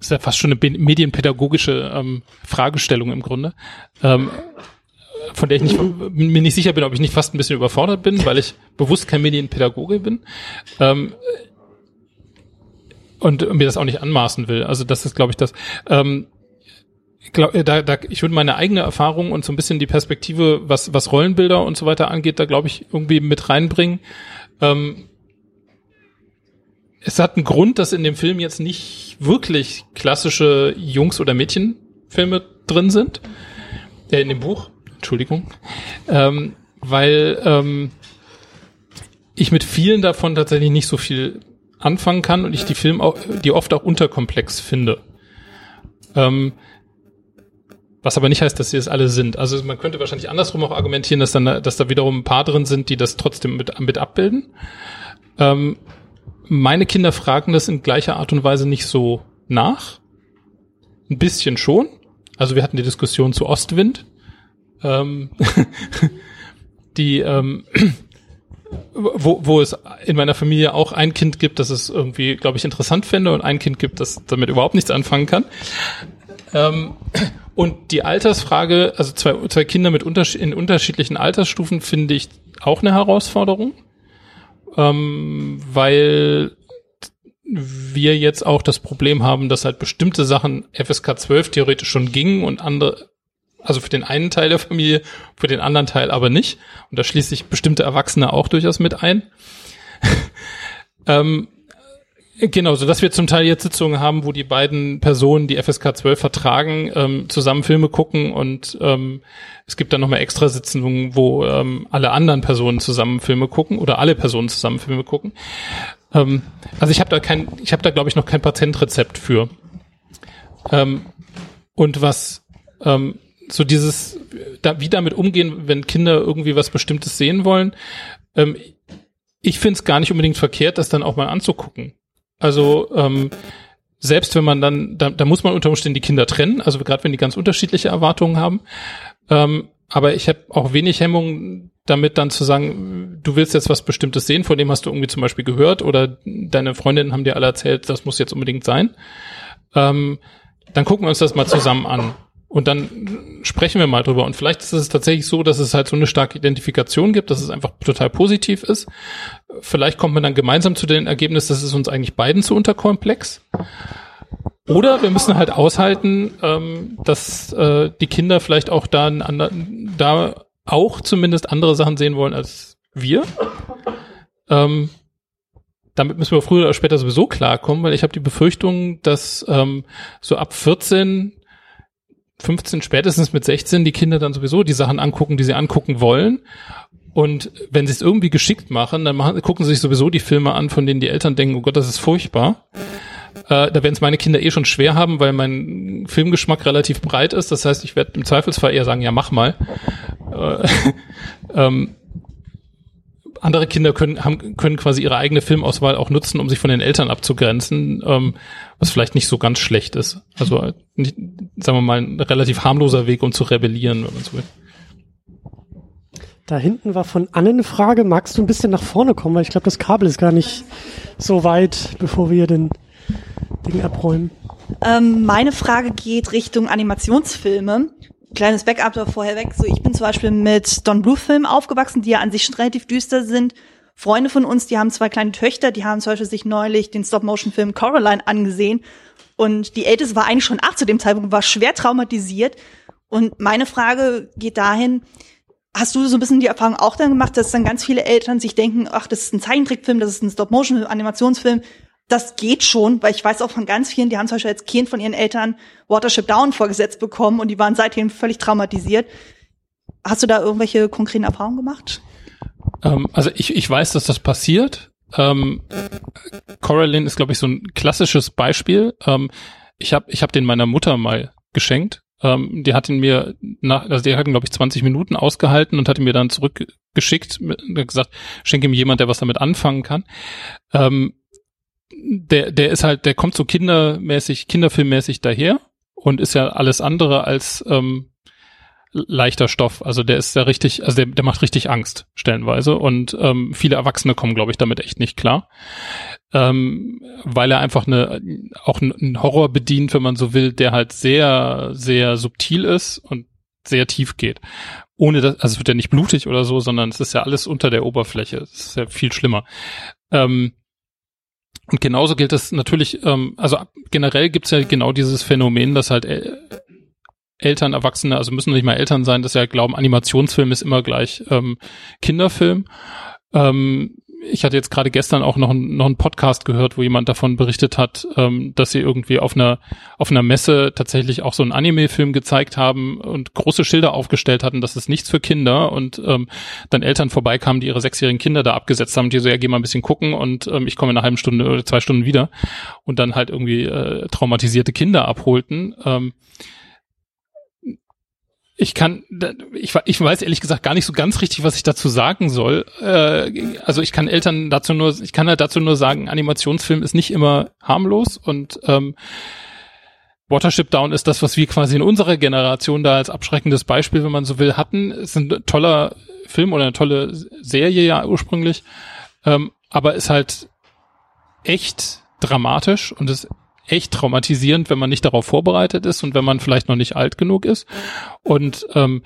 C: Ist ja fast schon eine medienpädagogische ähm, Fragestellung im Grunde, ähm, von der ich nicht, mir nicht sicher bin, ob ich nicht fast ein bisschen überfordert bin, weil ich bewusst kein Medienpädagoge bin ähm, und mir das auch nicht anmaßen will. Also das ist, glaube ich, das. Ähm, glaub, da, da, ich würde meine eigene Erfahrung und so ein bisschen die Perspektive, was, was Rollenbilder und so weiter angeht, da glaube ich irgendwie mit reinbringen. Ähm, es hat einen Grund, dass in dem Film jetzt nicht wirklich klassische Jungs- oder Mädchenfilme drin sind. Äh, in dem Buch, Entschuldigung. Ähm, weil ähm, ich mit vielen davon tatsächlich nicht so viel anfangen kann und ich die Filme auch, die oft auch unterkomplex finde. Ähm, was aber nicht heißt, dass sie es alle sind. Also man könnte wahrscheinlich andersrum auch argumentieren, dass dann, dass da wiederum ein paar drin sind, die das trotzdem mit, mit abbilden. Ähm, meine Kinder fragen das in gleicher Art und Weise nicht so nach. Ein bisschen schon. Also wir hatten die Diskussion zu Ostwind. Ähm, die, ähm, wo, wo es in meiner Familie auch ein Kind gibt, das es irgendwie, glaube ich, interessant finde und ein Kind gibt, das damit überhaupt nichts anfangen kann. Ähm, und die Altersfrage, also zwei, zwei Kinder mit unterschied in unterschiedlichen Altersstufen finde ich auch eine Herausforderung ähm, weil wir jetzt auch das Problem haben, dass halt bestimmte Sachen FSK 12 theoretisch schon gingen und andere, also für den einen Teil der Familie, für den anderen Teil aber nicht. Und da schließt sich bestimmte Erwachsene auch durchaus mit ein. ähm, Genau, so dass wir zum Teil jetzt Sitzungen haben, wo die beiden Personen, die FSK 12 vertragen, ähm, zusammen Filme gucken und ähm, es gibt dann nochmal extra Sitzungen, wo ähm, alle anderen Personen zusammen Filme gucken oder alle Personen zusammen Filme gucken. Ähm, also ich habe da kein, ich habe da glaube ich noch kein Patentrezept für. Ähm, und was ähm, so dieses, da, wie damit umgehen, wenn Kinder irgendwie was Bestimmtes sehen wollen. Ähm, ich finde es gar nicht unbedingt verkehrt, das dann auch mal anzugucken. Also ähm, selbst wenn man dann, da, da muss man unter Umständen die Kinder trennen, also gerade wenn die ganz unterschiedliche Erwartungen haben. Ähm, aber ich habe auch wenig Hemmung damit dann zu sagen, du willst jetzt was Bestimmtes sehen, von dem hast du irgendwie zum Beispiel gehört oder deine Freundinnen haben dir alle erzählt, das muss jetzt unbedingt sein. Ähm, dann gucken wir uns das mal zusammen an. Und dann sprechen wir mal drüber. Und vielleicht ist es tatsächlich so, dass es halt so eine starke Identifikation gibt, dass es einfach total positiv ist. Vielleicht kommt man dann gemeinsam zu dem Ergebnis, dass es uns eigentlich beiden zu unterkomplex. Oder wir müssen halt aushalten, ähm, dass äh, die Kinder vielleicht auch da, anderen, da auch zumindest andere Sachen sehen wollen als wir. Ähm, damit müssen wir früher oder später sowieso klarkommen, weil ich habe die Befürchtung, dass ähm, so ab 14, 15, spätestens mit 16 die Kinder dann sowieso die Sachen angucken, die sie angucken wollen. Und wenn sie es irgendwie geschickt machen, dann machen, gucken sie sich sowieso die Filme an, von denen die Eltern denken, oh Gott, das ist furchtbar. Äh, da werden es meine Kinder eh schon schwer haben, weil mein Filmgeschmack relativ breit ist. Das heißt, ich werde im Zweifelsfall eher sagen, ja, mach mal. Äh, ähm, andere Kinder können, haben, können quasi ihre eigene Filmauswahl auch nutzen, um sich von den Eltern abzugrenzen, ähm, was vielleicht nicht so ganz schlecht ist. Also nicht, sagen wir mal, ein relativ harmloser Weg, um zu rebellieren, wenn man so will.
B: Da hinten war von Anne eine Frage. Magst du ein bisschen nach vorne kommen? Weil ich glaube, das Kabel ist gar nicht so weit, bevor wir den Ding abräumen.
F: Ähm, meine Frage geht Richtung Animationsfilme. Kleines Backup da vorher weg. So, ich bin zum Beispiel mit Don Bluth Filmen aufgewachsen, die ja an sich schon relativ düster sind. Freunde von uns, die haben zwei kleine Töchter, die haben zum Beispiel sich neulich den Stop-Motion-Film Coraline angesehen. Und die Älteste war eigentlich schon acht zu dem Zeitpunkt, war schwer traumatisiert. Und meine Frage geht dahin, hast du so ein bisschen die Erfahrung auch dann gemacht, dass dann ganz viele Eltern sich denken, ach, das ist ein Zeichentrickfilm, das ist ein Stop-Motion-Film, Animationsfilm, das geht schon, weil ich weiß auch von ganz vielen, die haben zum Beispiel als Kind von ihren Eltern Watership Down vorgesetzt bekommen und die waren seitdem völlig traumatisiert. Hast du da irgendwelche konkreten Erfahrungen gemacht?
C: Ähm, also ich, ich weiß, dass das passiert. Ähm, Coraline ist, glaube ich, so ein klassisches Beispiel. Ähm, ich habe ich hab den meiner Mutter mal geschenkt. Ähm, die hat ihn mir nach, also die hat ihn, glaube ich, 20 Minuten ausgehalten und hat ihn mir dann zurückgeschickt und gesagt, schenke ihm jemand, der was damit anfangen kann. Ähm, der, der ist halt, der kommt so kindermäßig, kinderfilmmäßig daher und ist ja alles andere als ähm, leichter Stoff. Also der ist ja richtig, also der, der macht richtig Angst stellenweise und ähm, viele Erwachsene kommen, glaube ich, damit echt nicht klar, ähm, weil er einfach eine auch einen Horror bedient, wenn man so will, der halt sehr sehr subtil ist und sehr tief geht. Ohne das, also es wird ja nicht blutig oder so, sondern es ist ja alles unter der Oberfläche. Es ist ja viel schlimmer. Ähm, und genauso gilt es natürlich, ähm, also generell gibt's ja genau dieses Phänomen, dass halt El Eltern, Erwachsene, also müssen nicht mal Eltern sein, dass ja glauben, Animationsfilm ist immer gleich ähm, Kinderfilm. Ähm, ich hatte jetzt gerade gestern auch noch, noch einen Podcast gehört, wo jemand davon berichtet hat, ähm, dass sie irgendwie auf einer, auf einer Messe tatsächlich auch so einen Anime-Film gezeigt haben und große Schilder aufgestellt hatten, das ist nichts für Kinder und ähm, dann Eltern vorbeikamen, die ihre sechsjährigen Kinder da abgesetzt haben, die so, ja, geh mal ein bisschen gucken und ähm, ich komme in einer halben Stunde oder zwei Stunden wieder und dann halt irgendwie äh, traumatisierte Kinder abholten. Ähm, ich kann, ich, ich weiß ehrlich gesagt gar nicht so ganz richtig, was ich dazu sagen soll. Äh, also ich kann Eltern dazu nur, ich kann halt dazu nur sagen, Animationsfilm ist nicht immer harmlos und ähm, Watership Down ist das, was wir quasi in unserer Generation da als abschreckendes Beispiel, wenn man so will, hatten. Es ist ein toller Film oder eine tolle Serie ja ursprünglich, ähm, aber ist halt echt dramatisch und ist echt traumatisierend, wenn man nicht darauf vorbereitet ist und wenn man vielleicht noch nicht alt genug ist. Und ähm,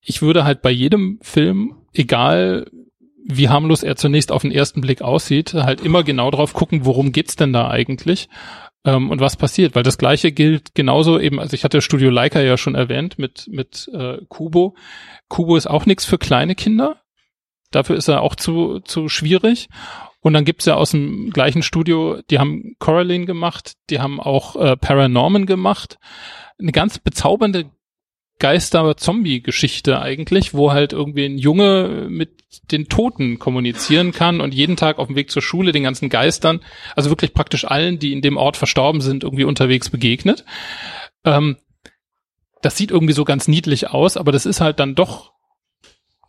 C: ich würde halt bei jedem Film, egal wie harmlos er zunächst auf den ersten Blick aussieht, halt immer genau drauf gucken, worum geht's denn da eigentlich ähm, und was passiert. Weil das Gleiche gilt genauso eben, also ich hatte Studio Leica ja schon erwähnt mit mit äh, Kubo. Kubo ist auch nichts für kleine Kinder. Dafür ist er auch zu zu schwierig. Und dann gibt's ja aus dem gleichen Studio, die haben Coraline gemacht, die haben auch äh, Paranorman gemacht. Eine ganz bezaubernde Geister-Zombie-Geschichte eigentlich, wo halt irgendwie ein Junge mit den Toten kommunizieren kann und jeden Tag auf dem Weg zur Schule den ganzen Geistern, also wirklich praktisch allen, die in dem Ort verstorben sind, irgendwie unterwegs begegnet. Ähm, das sieht irgendwie so ganz niedlich aus, aber das ist halt dann doch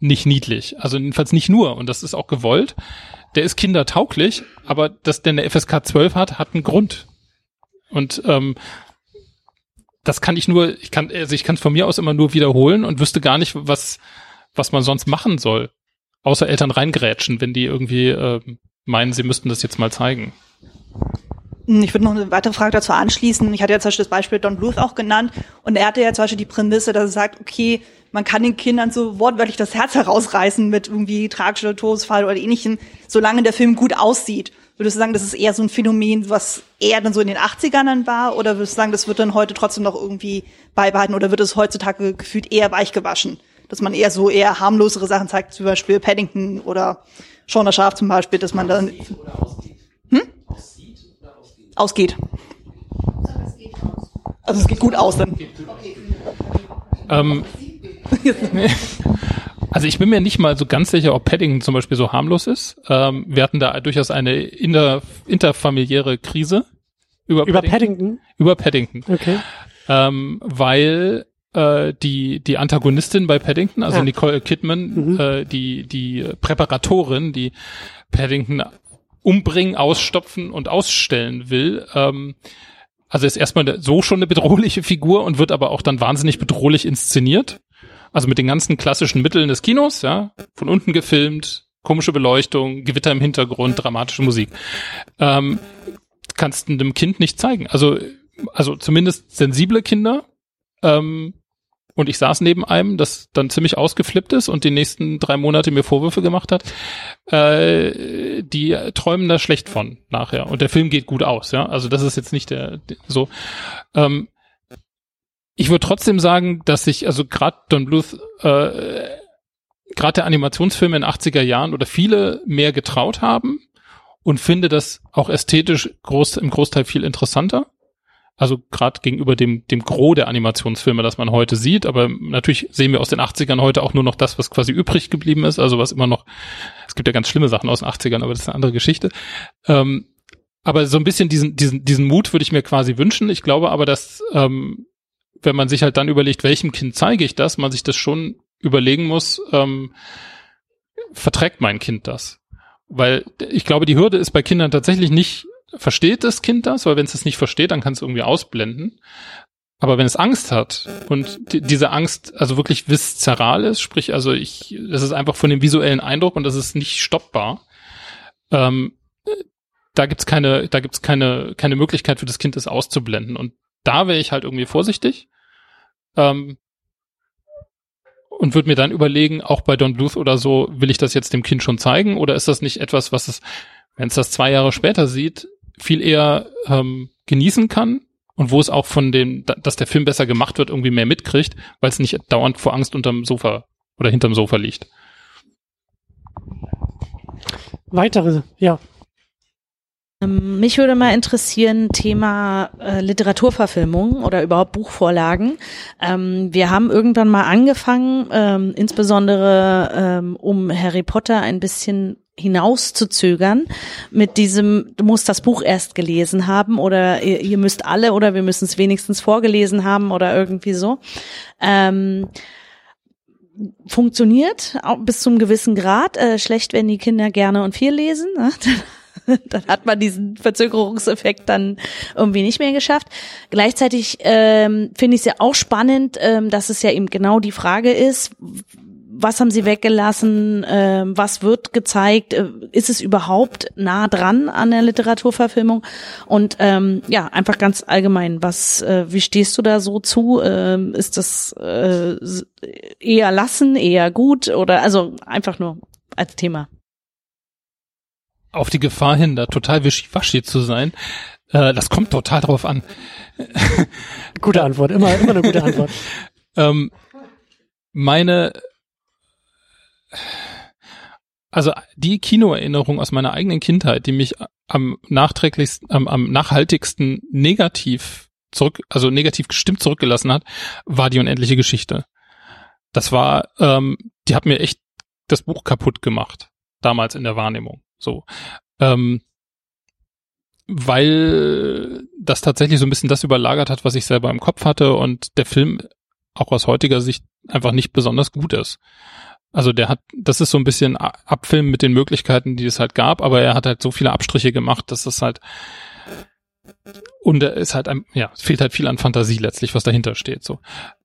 C: nicht niedlich. Also jedenfalls nicht nur. Und das ist auch gewollt der ist kindertauglich, aber dass der eine FSK 12 hat, hat einen Grund. Und ähm, das kann ich nur, ich kann, also ich kann es von mir aus immer nur wiederholen und wüsste gar nicht, was, was man sonst machen soll. Außer Eltern reingrätschen, wenn die irgendwie äh, meinen, sie müssten das jetzt mal zeigen.
F: Ich würde noch eine weitere Frage dazu anschließen. Ich hatte ja zum Beispiel das Beispiel Don Bluth auch genannt und er hatte ja zum Beispiel die Prämisse, dass er sagt, okay, man kann den Kindern so wortwörtlich das Herz herausreißen mit irgendwie tragischer Todesfall oder ähnlichem, solange der Film gut aussieht. Würdest du sagen, das ist eher so ein Phänomen, was eher dann so in den 80ern dann war? Oder würdest du sagen, das wird dann heute trotzdem noch irgendwie beibehalten? Oder wird es heutzutage gefühlt eher weichgewaschen? Dass man eher so eher harmlosere Sachen zeigt, zum Beispiel Paddington oder Shaun Schaf zum Beispiel, dass man dann... Ausgeht. Also es geht gut aus dann.
C: Ähm, also ich bin mir nicht mal so ganz sicher, ob Paddington zum Beispiel so harmlos ist. Ähm, wir hatten da durchaus eine inter, interfamiliäre Krise über,
B: Über
C: Paddington.
B: Paddington?
C: Über Paddington.
B: Okay.
C: Ähm, weil äh, die, die Antagonistin bei Paddington, also
B: Ja.
C: Nicole Kidman, äh, die, die Präparatorin, die Paddington umbringen, ausstopfen und ausstellen will, ähm, also ist erstmal so schon eine bedrohliche Figur und wird aber auch dann wahnsinnig bedrohlich inszeniert. Also mit den ganzen klassischen Mitteln des Kinos, ja, von unten gefilmt, komische Beleuchtung, Gewitter im Hintergrund, dramatische Musik. Ähm, kannst du einem Kind nicht zeigen. Also, also zumindest sensible Kinder. Ähm, und ich saß neben einem, das dann ziemlich ausgeflippt ist und die nächsten drei Monate mir Vorwürfe gemacht hat. Äh, die träumen da schlecht von nachher. Und der Film geht gut aus, ja. Also das ist jetzt nicht der, der so. Ähm, ich würde trotzdem sagen, dass ich, also gerade Don Bluth, äh, gerade der Animationsfilme in den 80er Jahren oder viele mehr getraut haben und finde das auch ästhetisch groß, im Großteil viel interessanter. Also gerade gegenüber dem, dem Gros der Animationsfilme, das man heute sieht. Aber natürlich sehen wir aus den 80ern heute auch nur noch das, was quasi übrig geblieben ist. Also was immer noch, es gibt ja ganz schlimme Sachen aus den 80ern, aber das ist eine andere Geschichte. Ähm, aber so ein bisschen diesen, diesen, diesen Mut würde ich mir quasi wünschen. Ich glaube aber, dass, ähm, wenn man sich halt dann überlegt, welchem Kind zeige ich das, man sich das schon überlegen muss, ähm, verträgt mein Kind das? Weil ich glaube, die Hürde ist bei Kindern tatsächlich nicht, versteht das Kind das? Weil wenn es das nicht versteht, dann kann es irgendwie ausblenden. Aber wenn es Angst hat und die, diese Angst also wirklich viszeral ist, sprich also ich, das ist einfach von dem visuellen Eindruck und das ist nicht stoppbar, ähm, da gibt's keine, da gibt's keine, keine Möglichkeit für das Kind, das auszublenden. Und da wäre ich halt irgendwie vorsichtig. Ähm, und würde mir dann überlegen, auch bei Don Bluth oder so, will ich das jetzt dem Kind schon zeigen oder ist das nicht etwas, was es, wenn es das zwei Jahre später sieht, viel eher ähm, genießen kann und wo es auch von dem, da- dass der Film besser gemacht wird, irgendwie mehr mitkriegt, weil es nicht dauernd vor Angst unterm Sofa oder hinterm Sofa liegt.
B: Weitere, ja.
G: Ähm, Mich würde mal interessieren, Thema äh, Literaturverfilmung oder überhaupt Buchvorlagen. Ähm, wir haben irgendwann mal angefangen, ähm, insbesondere ähm, um Harry Potter ein bisschen hinauszuzögern mit diesem, du musst das Buch erst gelesen haben oder ihr, ihr müsst alle oder wir müssen es wenigstens vorgelesen haben oder irgendwie so. Ähm, funktioniert auch bis zum gewissen Grad. Äh, schlecht, wenn die Kinder gerne und viel lesen. Ne? dann hat man diesen Verzögerungseffekt dann irgendwie nicht mehr geschafft. Gleichzeitig ähm, finde ich es ja auch spannend, ähm, dass es ja eben genau die Frage ist, was haben sie weggelassen, ähm, was wird gezeigt, äh, ist es überhaupt nah dran an der Literaturverfilmung und ähm, ja, einfach ganz allgemein, was, äh, wie stehst du da so zu? Ähm, ist das äh, eher lassen, eher gut oder also einfach nur als Thema?
C: Auf die Gefahr hin, da total wischiwaschi zu sein, äh, das kommt total drauf an.
B: Gute Antwort, immer, immer eine gute Antwort.
C: Ähm, meine, also die Kinoerinnerung aus meiner eigenen Kindheit, die mich am nachträglichsten, am, am nachhaltigsten negativ zurück, also negativ gestimmt zurückgelassen hat, war die unendliche Geschichte. Das war, ähm, die hat mir echt das Buch kaputt gemacht, damals in der Wahrnehmung. So. Ähm, weil das tatsächlich so ein bisschen das überlagert hat, was ich selber im Kopf hatte und der Film auch aus heutiger Sicht einfach nicht besonders gut ist. Also der hat, das ist so ein bisschen Abfilmen mit den Möglichkeiten, die es halt gab, aber er hat halt so viele Abstriche gemacht, dass es halt und er ist halt, ein, ja, es fehlt halt viel an Fantasie letztlich, was dahinter steht. So,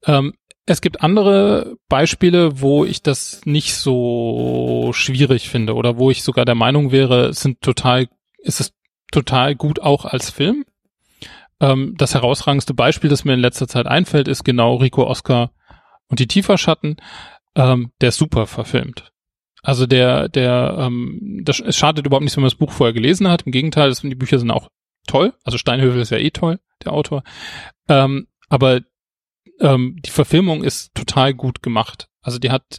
C: ähm, es gibt andere Beispiele, wo ich das nicht so schwierig finde oder wo ich sogar der Meinung wäre, es sind total, es ist total gut auch als Film. Ähm, das herausragendste Beispiel, das mir in letzter Zeit einfällt, ist genau Rico Oscar und die Tieferschatten. Ähm, der ist super verfilmt. Also der, der, ähm, das, es schadet überhaupt nicht, wenn man das Buch vorher gelesen hat. Im Gegenteil, das, die Bücher sind auch toll. Also Steinhövel ist ja eh toll, der Autor. Ähm, aber ähm, die Verfilmung ist total gut gemacht. Also die hat,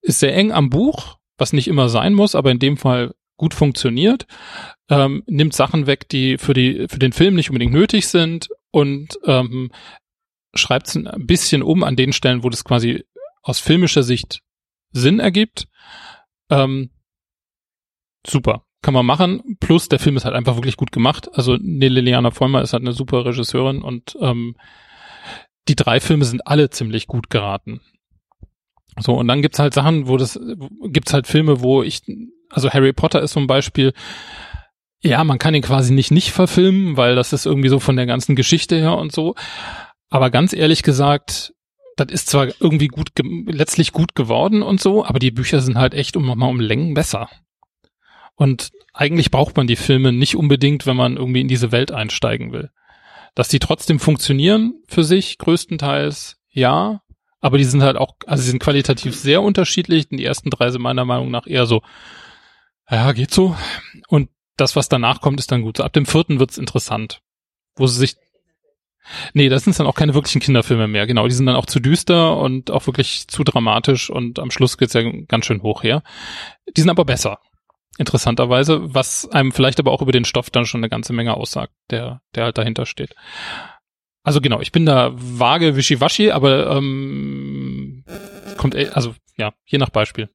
C: ist sehr eng am Buch, was nicht immer sein muss, aber in dem Fall gut funktioniert, ähm, nimmt Sachen weg, die für die für den Film nicht unbedingt nötig sind und ähm, schreibt es ein bisschen um an den Stellen, wo das quasi aus filmischer Sicht Sinn ergibt. Ähm, super. Kann man machen. Plus der Film ist halt einfach wirklich gut gemacht. Also Liliana Vollmer ist halt eine super Regisseurin und ähm, die drei Filme sind alle ziemlich gut geraten. So, und dann gibt's halt Sachen, wo das, gibt's halt Filme, wo ich, also Harry Potter ist zum Beispiel, ja, man kann ihn quasi nicht nicht verfilmen, weil das ist irgendwie so von der ganzen Geschichte her und so. Aber ganz ehrlich gesagt, das ist zwar irgendwie gut, letztlich gut geworden und so, aber die Bücher sind halt echt um nochmal um Längen besser. Und eigentlich braucht man die Filme nicht unbedingt, wenn man irgendwie in diese Welt einsteigen will. Dass die trotzdem funktionieren für sich, größtenteils, ja. Aber die sind halt auch, also sie sind qualitativ sehr unterschiedlich. Die ersten drei sind meiner Meinung nach eher so, ja, geht so. Und das, was danach kommt, ist dann gut. So ab dem vierten wird's interessant. Wo sie sich Nee, das sind dann auch keine wirklichen Kinderfilme mehr. Genau, die sind dann auch zu düster und auch wirklich zu dramatisch und am Schluss geht's ja ganz schön hoch her. Die sind aber besser, interessanterweise, was einem vielleicht aber auch über den Stoff dann schon eine ganze Menge aussagt, der, der halt dahinter steht. Also genau, ich bin da vage wischiwaschi, aber ähm, kommt, eh, also ja, je nach Beispiel.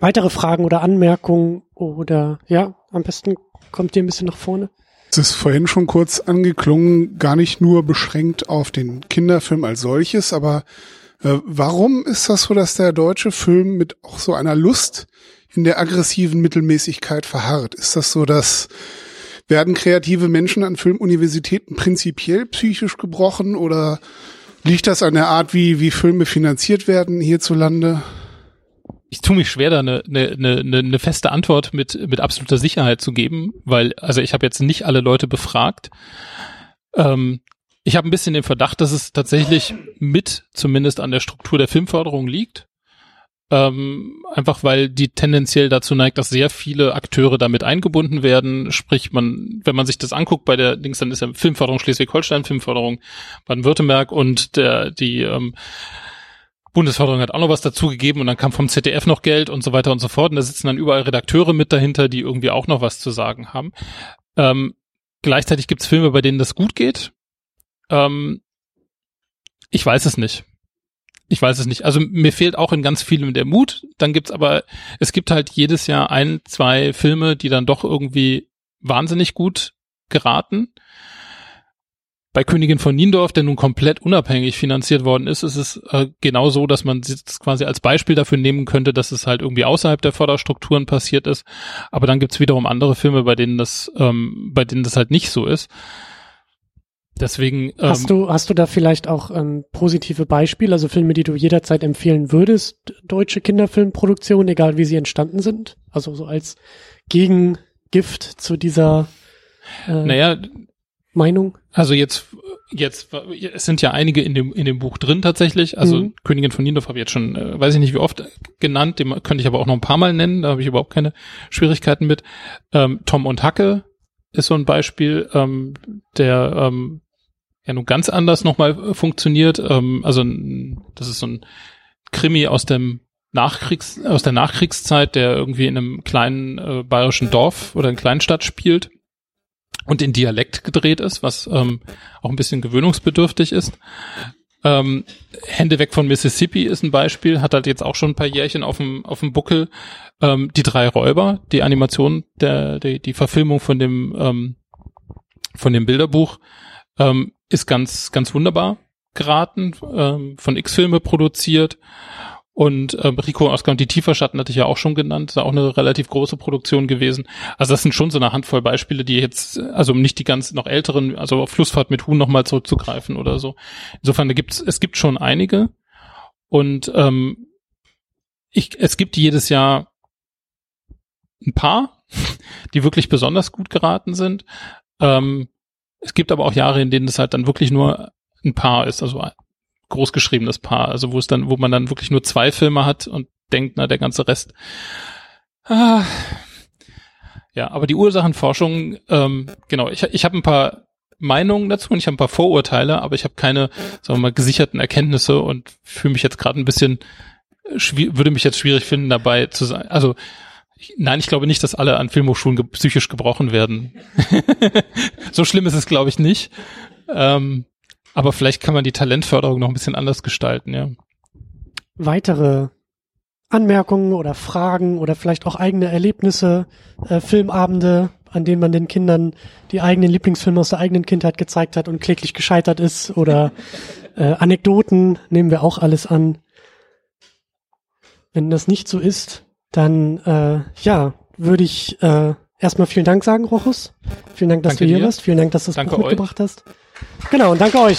B: Weitere Fragen oder Anmerkungen oder ja, am besten kommt ihr ein bisschen nach vorne.
H: Es ist vorhin schon kurz angeklungen, gar nicht nur beschränkt auf den Kinderfilm als solches, aber äh, warum ist das so, dass der deutsche Film mit auch so einer Lust in der aggressiven Mittelmäßigkeit verharrt? Ist das so, dass werden kreative Menschen an Filmuniversitäten prinzipiell psychisch gebrochen oder liegt das an der Art, wie, wie Filme finanziert werden hierzulande?
C: Ich tue mich schwer, da eine, eine, eine, eine feste Antwort mit, mit absoluter Sicherheit zu geben, weil, also ich habe jetzt nicht alle Leute befragt. Ähm, ich habe ein bisschen den Verdacht, dass es tatsächlich mit zumindest an der Struktur der Filmförderung liegt. Ähm, einfach weil die tendenziell dazu neigt, dass sehr viele Akteure damit eingebunden werden. Sprich, man, wenn man sich das anguckt bei der Dings, dann ist ja Filmförderung Schleswig-Holstein, Filmförderung Baden-Württemberg und der die ähm, Bundesförderung hat auch noch was dazugegeben und dann kam vom ZDF noch Geld und so weiter und so fort. Und da sitzen dann überall Redakteure mit dahinter, die irgendwie auch noch was zu sagen haben. Ähm, gleichzeitig gibt's Filme, bei denen das gut geht. Ähm, ich weiß es nicht. Ich weiß es nicht. Also mir fehlt auch in ganz vielem der Mut. Dann gibt's aber, es gibt halt jedes Jahr ein, zwei Filme, die dann doch irgendwie wahnsinnig gut geraten. Bei Königin von Niendorf, der nun komplett unabhängig finanziert worden ist, ist es äh, genau so, dass man es quasi als Beispiel dafür nehmen könnte, dass es halt irgendwie außerhalb der Förderstrukturen passiert ist. Aber dann gibt's wiederum andere Filme, bei denen das, ähm, bei denen das halt nicht so ist. Deswegen. Ähm,
B: hast du hast du da vielleicht auch ähm, positive Beispiele, also Filme, die du jederzeit empfehlen würdest, deutsche Kinderfilmproduktionen, egal wie sie entstanden sind, also so als Gegengift zu dieser
C: äh, naja,
B: Meinung?
C: Also jetzt, jetzt, es sind ja einige in dem, in dem Buch drin tatsächlich. Also mhm. Königin von Niendorf habe ich jetzt schon, äh, weiß ich nicht wie oft genannt, den könnte ich aber auch noch ein paar Mal nennen, da habe ich überhaupt keine Schwierigkeiten mit. Ähm, Tom und Hacke ist so ein Beispiel, ähm, der ähm, ja nun ganz anders nochmal funktioniert. Ähm, also das ist so ein Krimi aus dem Nachkriegs, aus der Nachkriegszeit, der irgendwie in einem kleinen äh, bayerischen Dorf oder in Kleinstadt spielt und in Dialekt gedreht ist, was ähm, auch ein bisschen gewöhnungsbedürftig ist. Ähm, Hände weg von Mississippi ist ein Beispiel, hat halt jetzt auch schon ein paar Jährchen auf dem, auf dem Buckel. Ähm, die drei Räuber, die Animation, der, die, die Verfilmung von dem, ähm, von dem Bilderbuch, ähm, ist ganz, ganz wunderbar geraten, ähm, von X-Filme produziert. Und äh, Rico Oscar und die Tieferschatten hatte ich ja auch schon genannt, ist auch eine relativ große Produktion gewesen. Also das sind schon so eine Handvoll Beispiele, die jetzt, also um nicht die ganz noch älteren, also auf Flussfahrt mit Huhn nochmal zurückzugreifen oder so. Insofern da gibt's, es gibt schon einige. Und ähm, ich, es gibt jedes Jahr ein paar, die wirklich besonders gut geraten sind. Ähm, es gibt aber auch Jahre, in denen es halt dann wirklich nur ein Paar ist, also großgeschriebenes Paar, also wo es dann, wo man dann wirklich nur zwei Filme hat und denkt, na, der ganze Rest. Ah, ja, aber die Ursachenforschung, ähm, genau, ich, ich habe ein paar Meinungen dazu und ich habe ein paar Vorurteile, aber ich habe keine, sagen wir mal, gesicherten Erkenntnisse und fühle mich jetzt gerade ein bisschen, würde mich jetzt schwierig finden, dabei zu sein. Also Nein, ich glaube nicht, dass alle an Filmhochschulen ge psychisch gebrochen werden. so schlimm ist es, glaube ich, nicht. Ähm, aber vielleicht kann man die Talentförderung noch ein bisschen anders gestalten, ja.
B: Weitere Anmerkungen oder Fragen oder vielleicht auch eigene Erlebnisse, äh, Filmabende, an denen man den Kindern die eigenen Lieblingsfilme aus der eigenen Kindheit gezeigt hat und kläglich gescheitert ist oder äh, Anekdoten nehmen wir auch alles an. Wenn das nicht so ist, dann äh, ja, würde ich äh, erstmal vielen Dank sagen, Rochus. Vielen Dank, dass
C: Danke
B: du hier
C: dir.
B: warst. Vielen Dank, dass du das
C: Danke
B: Buch
C: euch.
B: mitgebracht hast. Genau, und danke euch.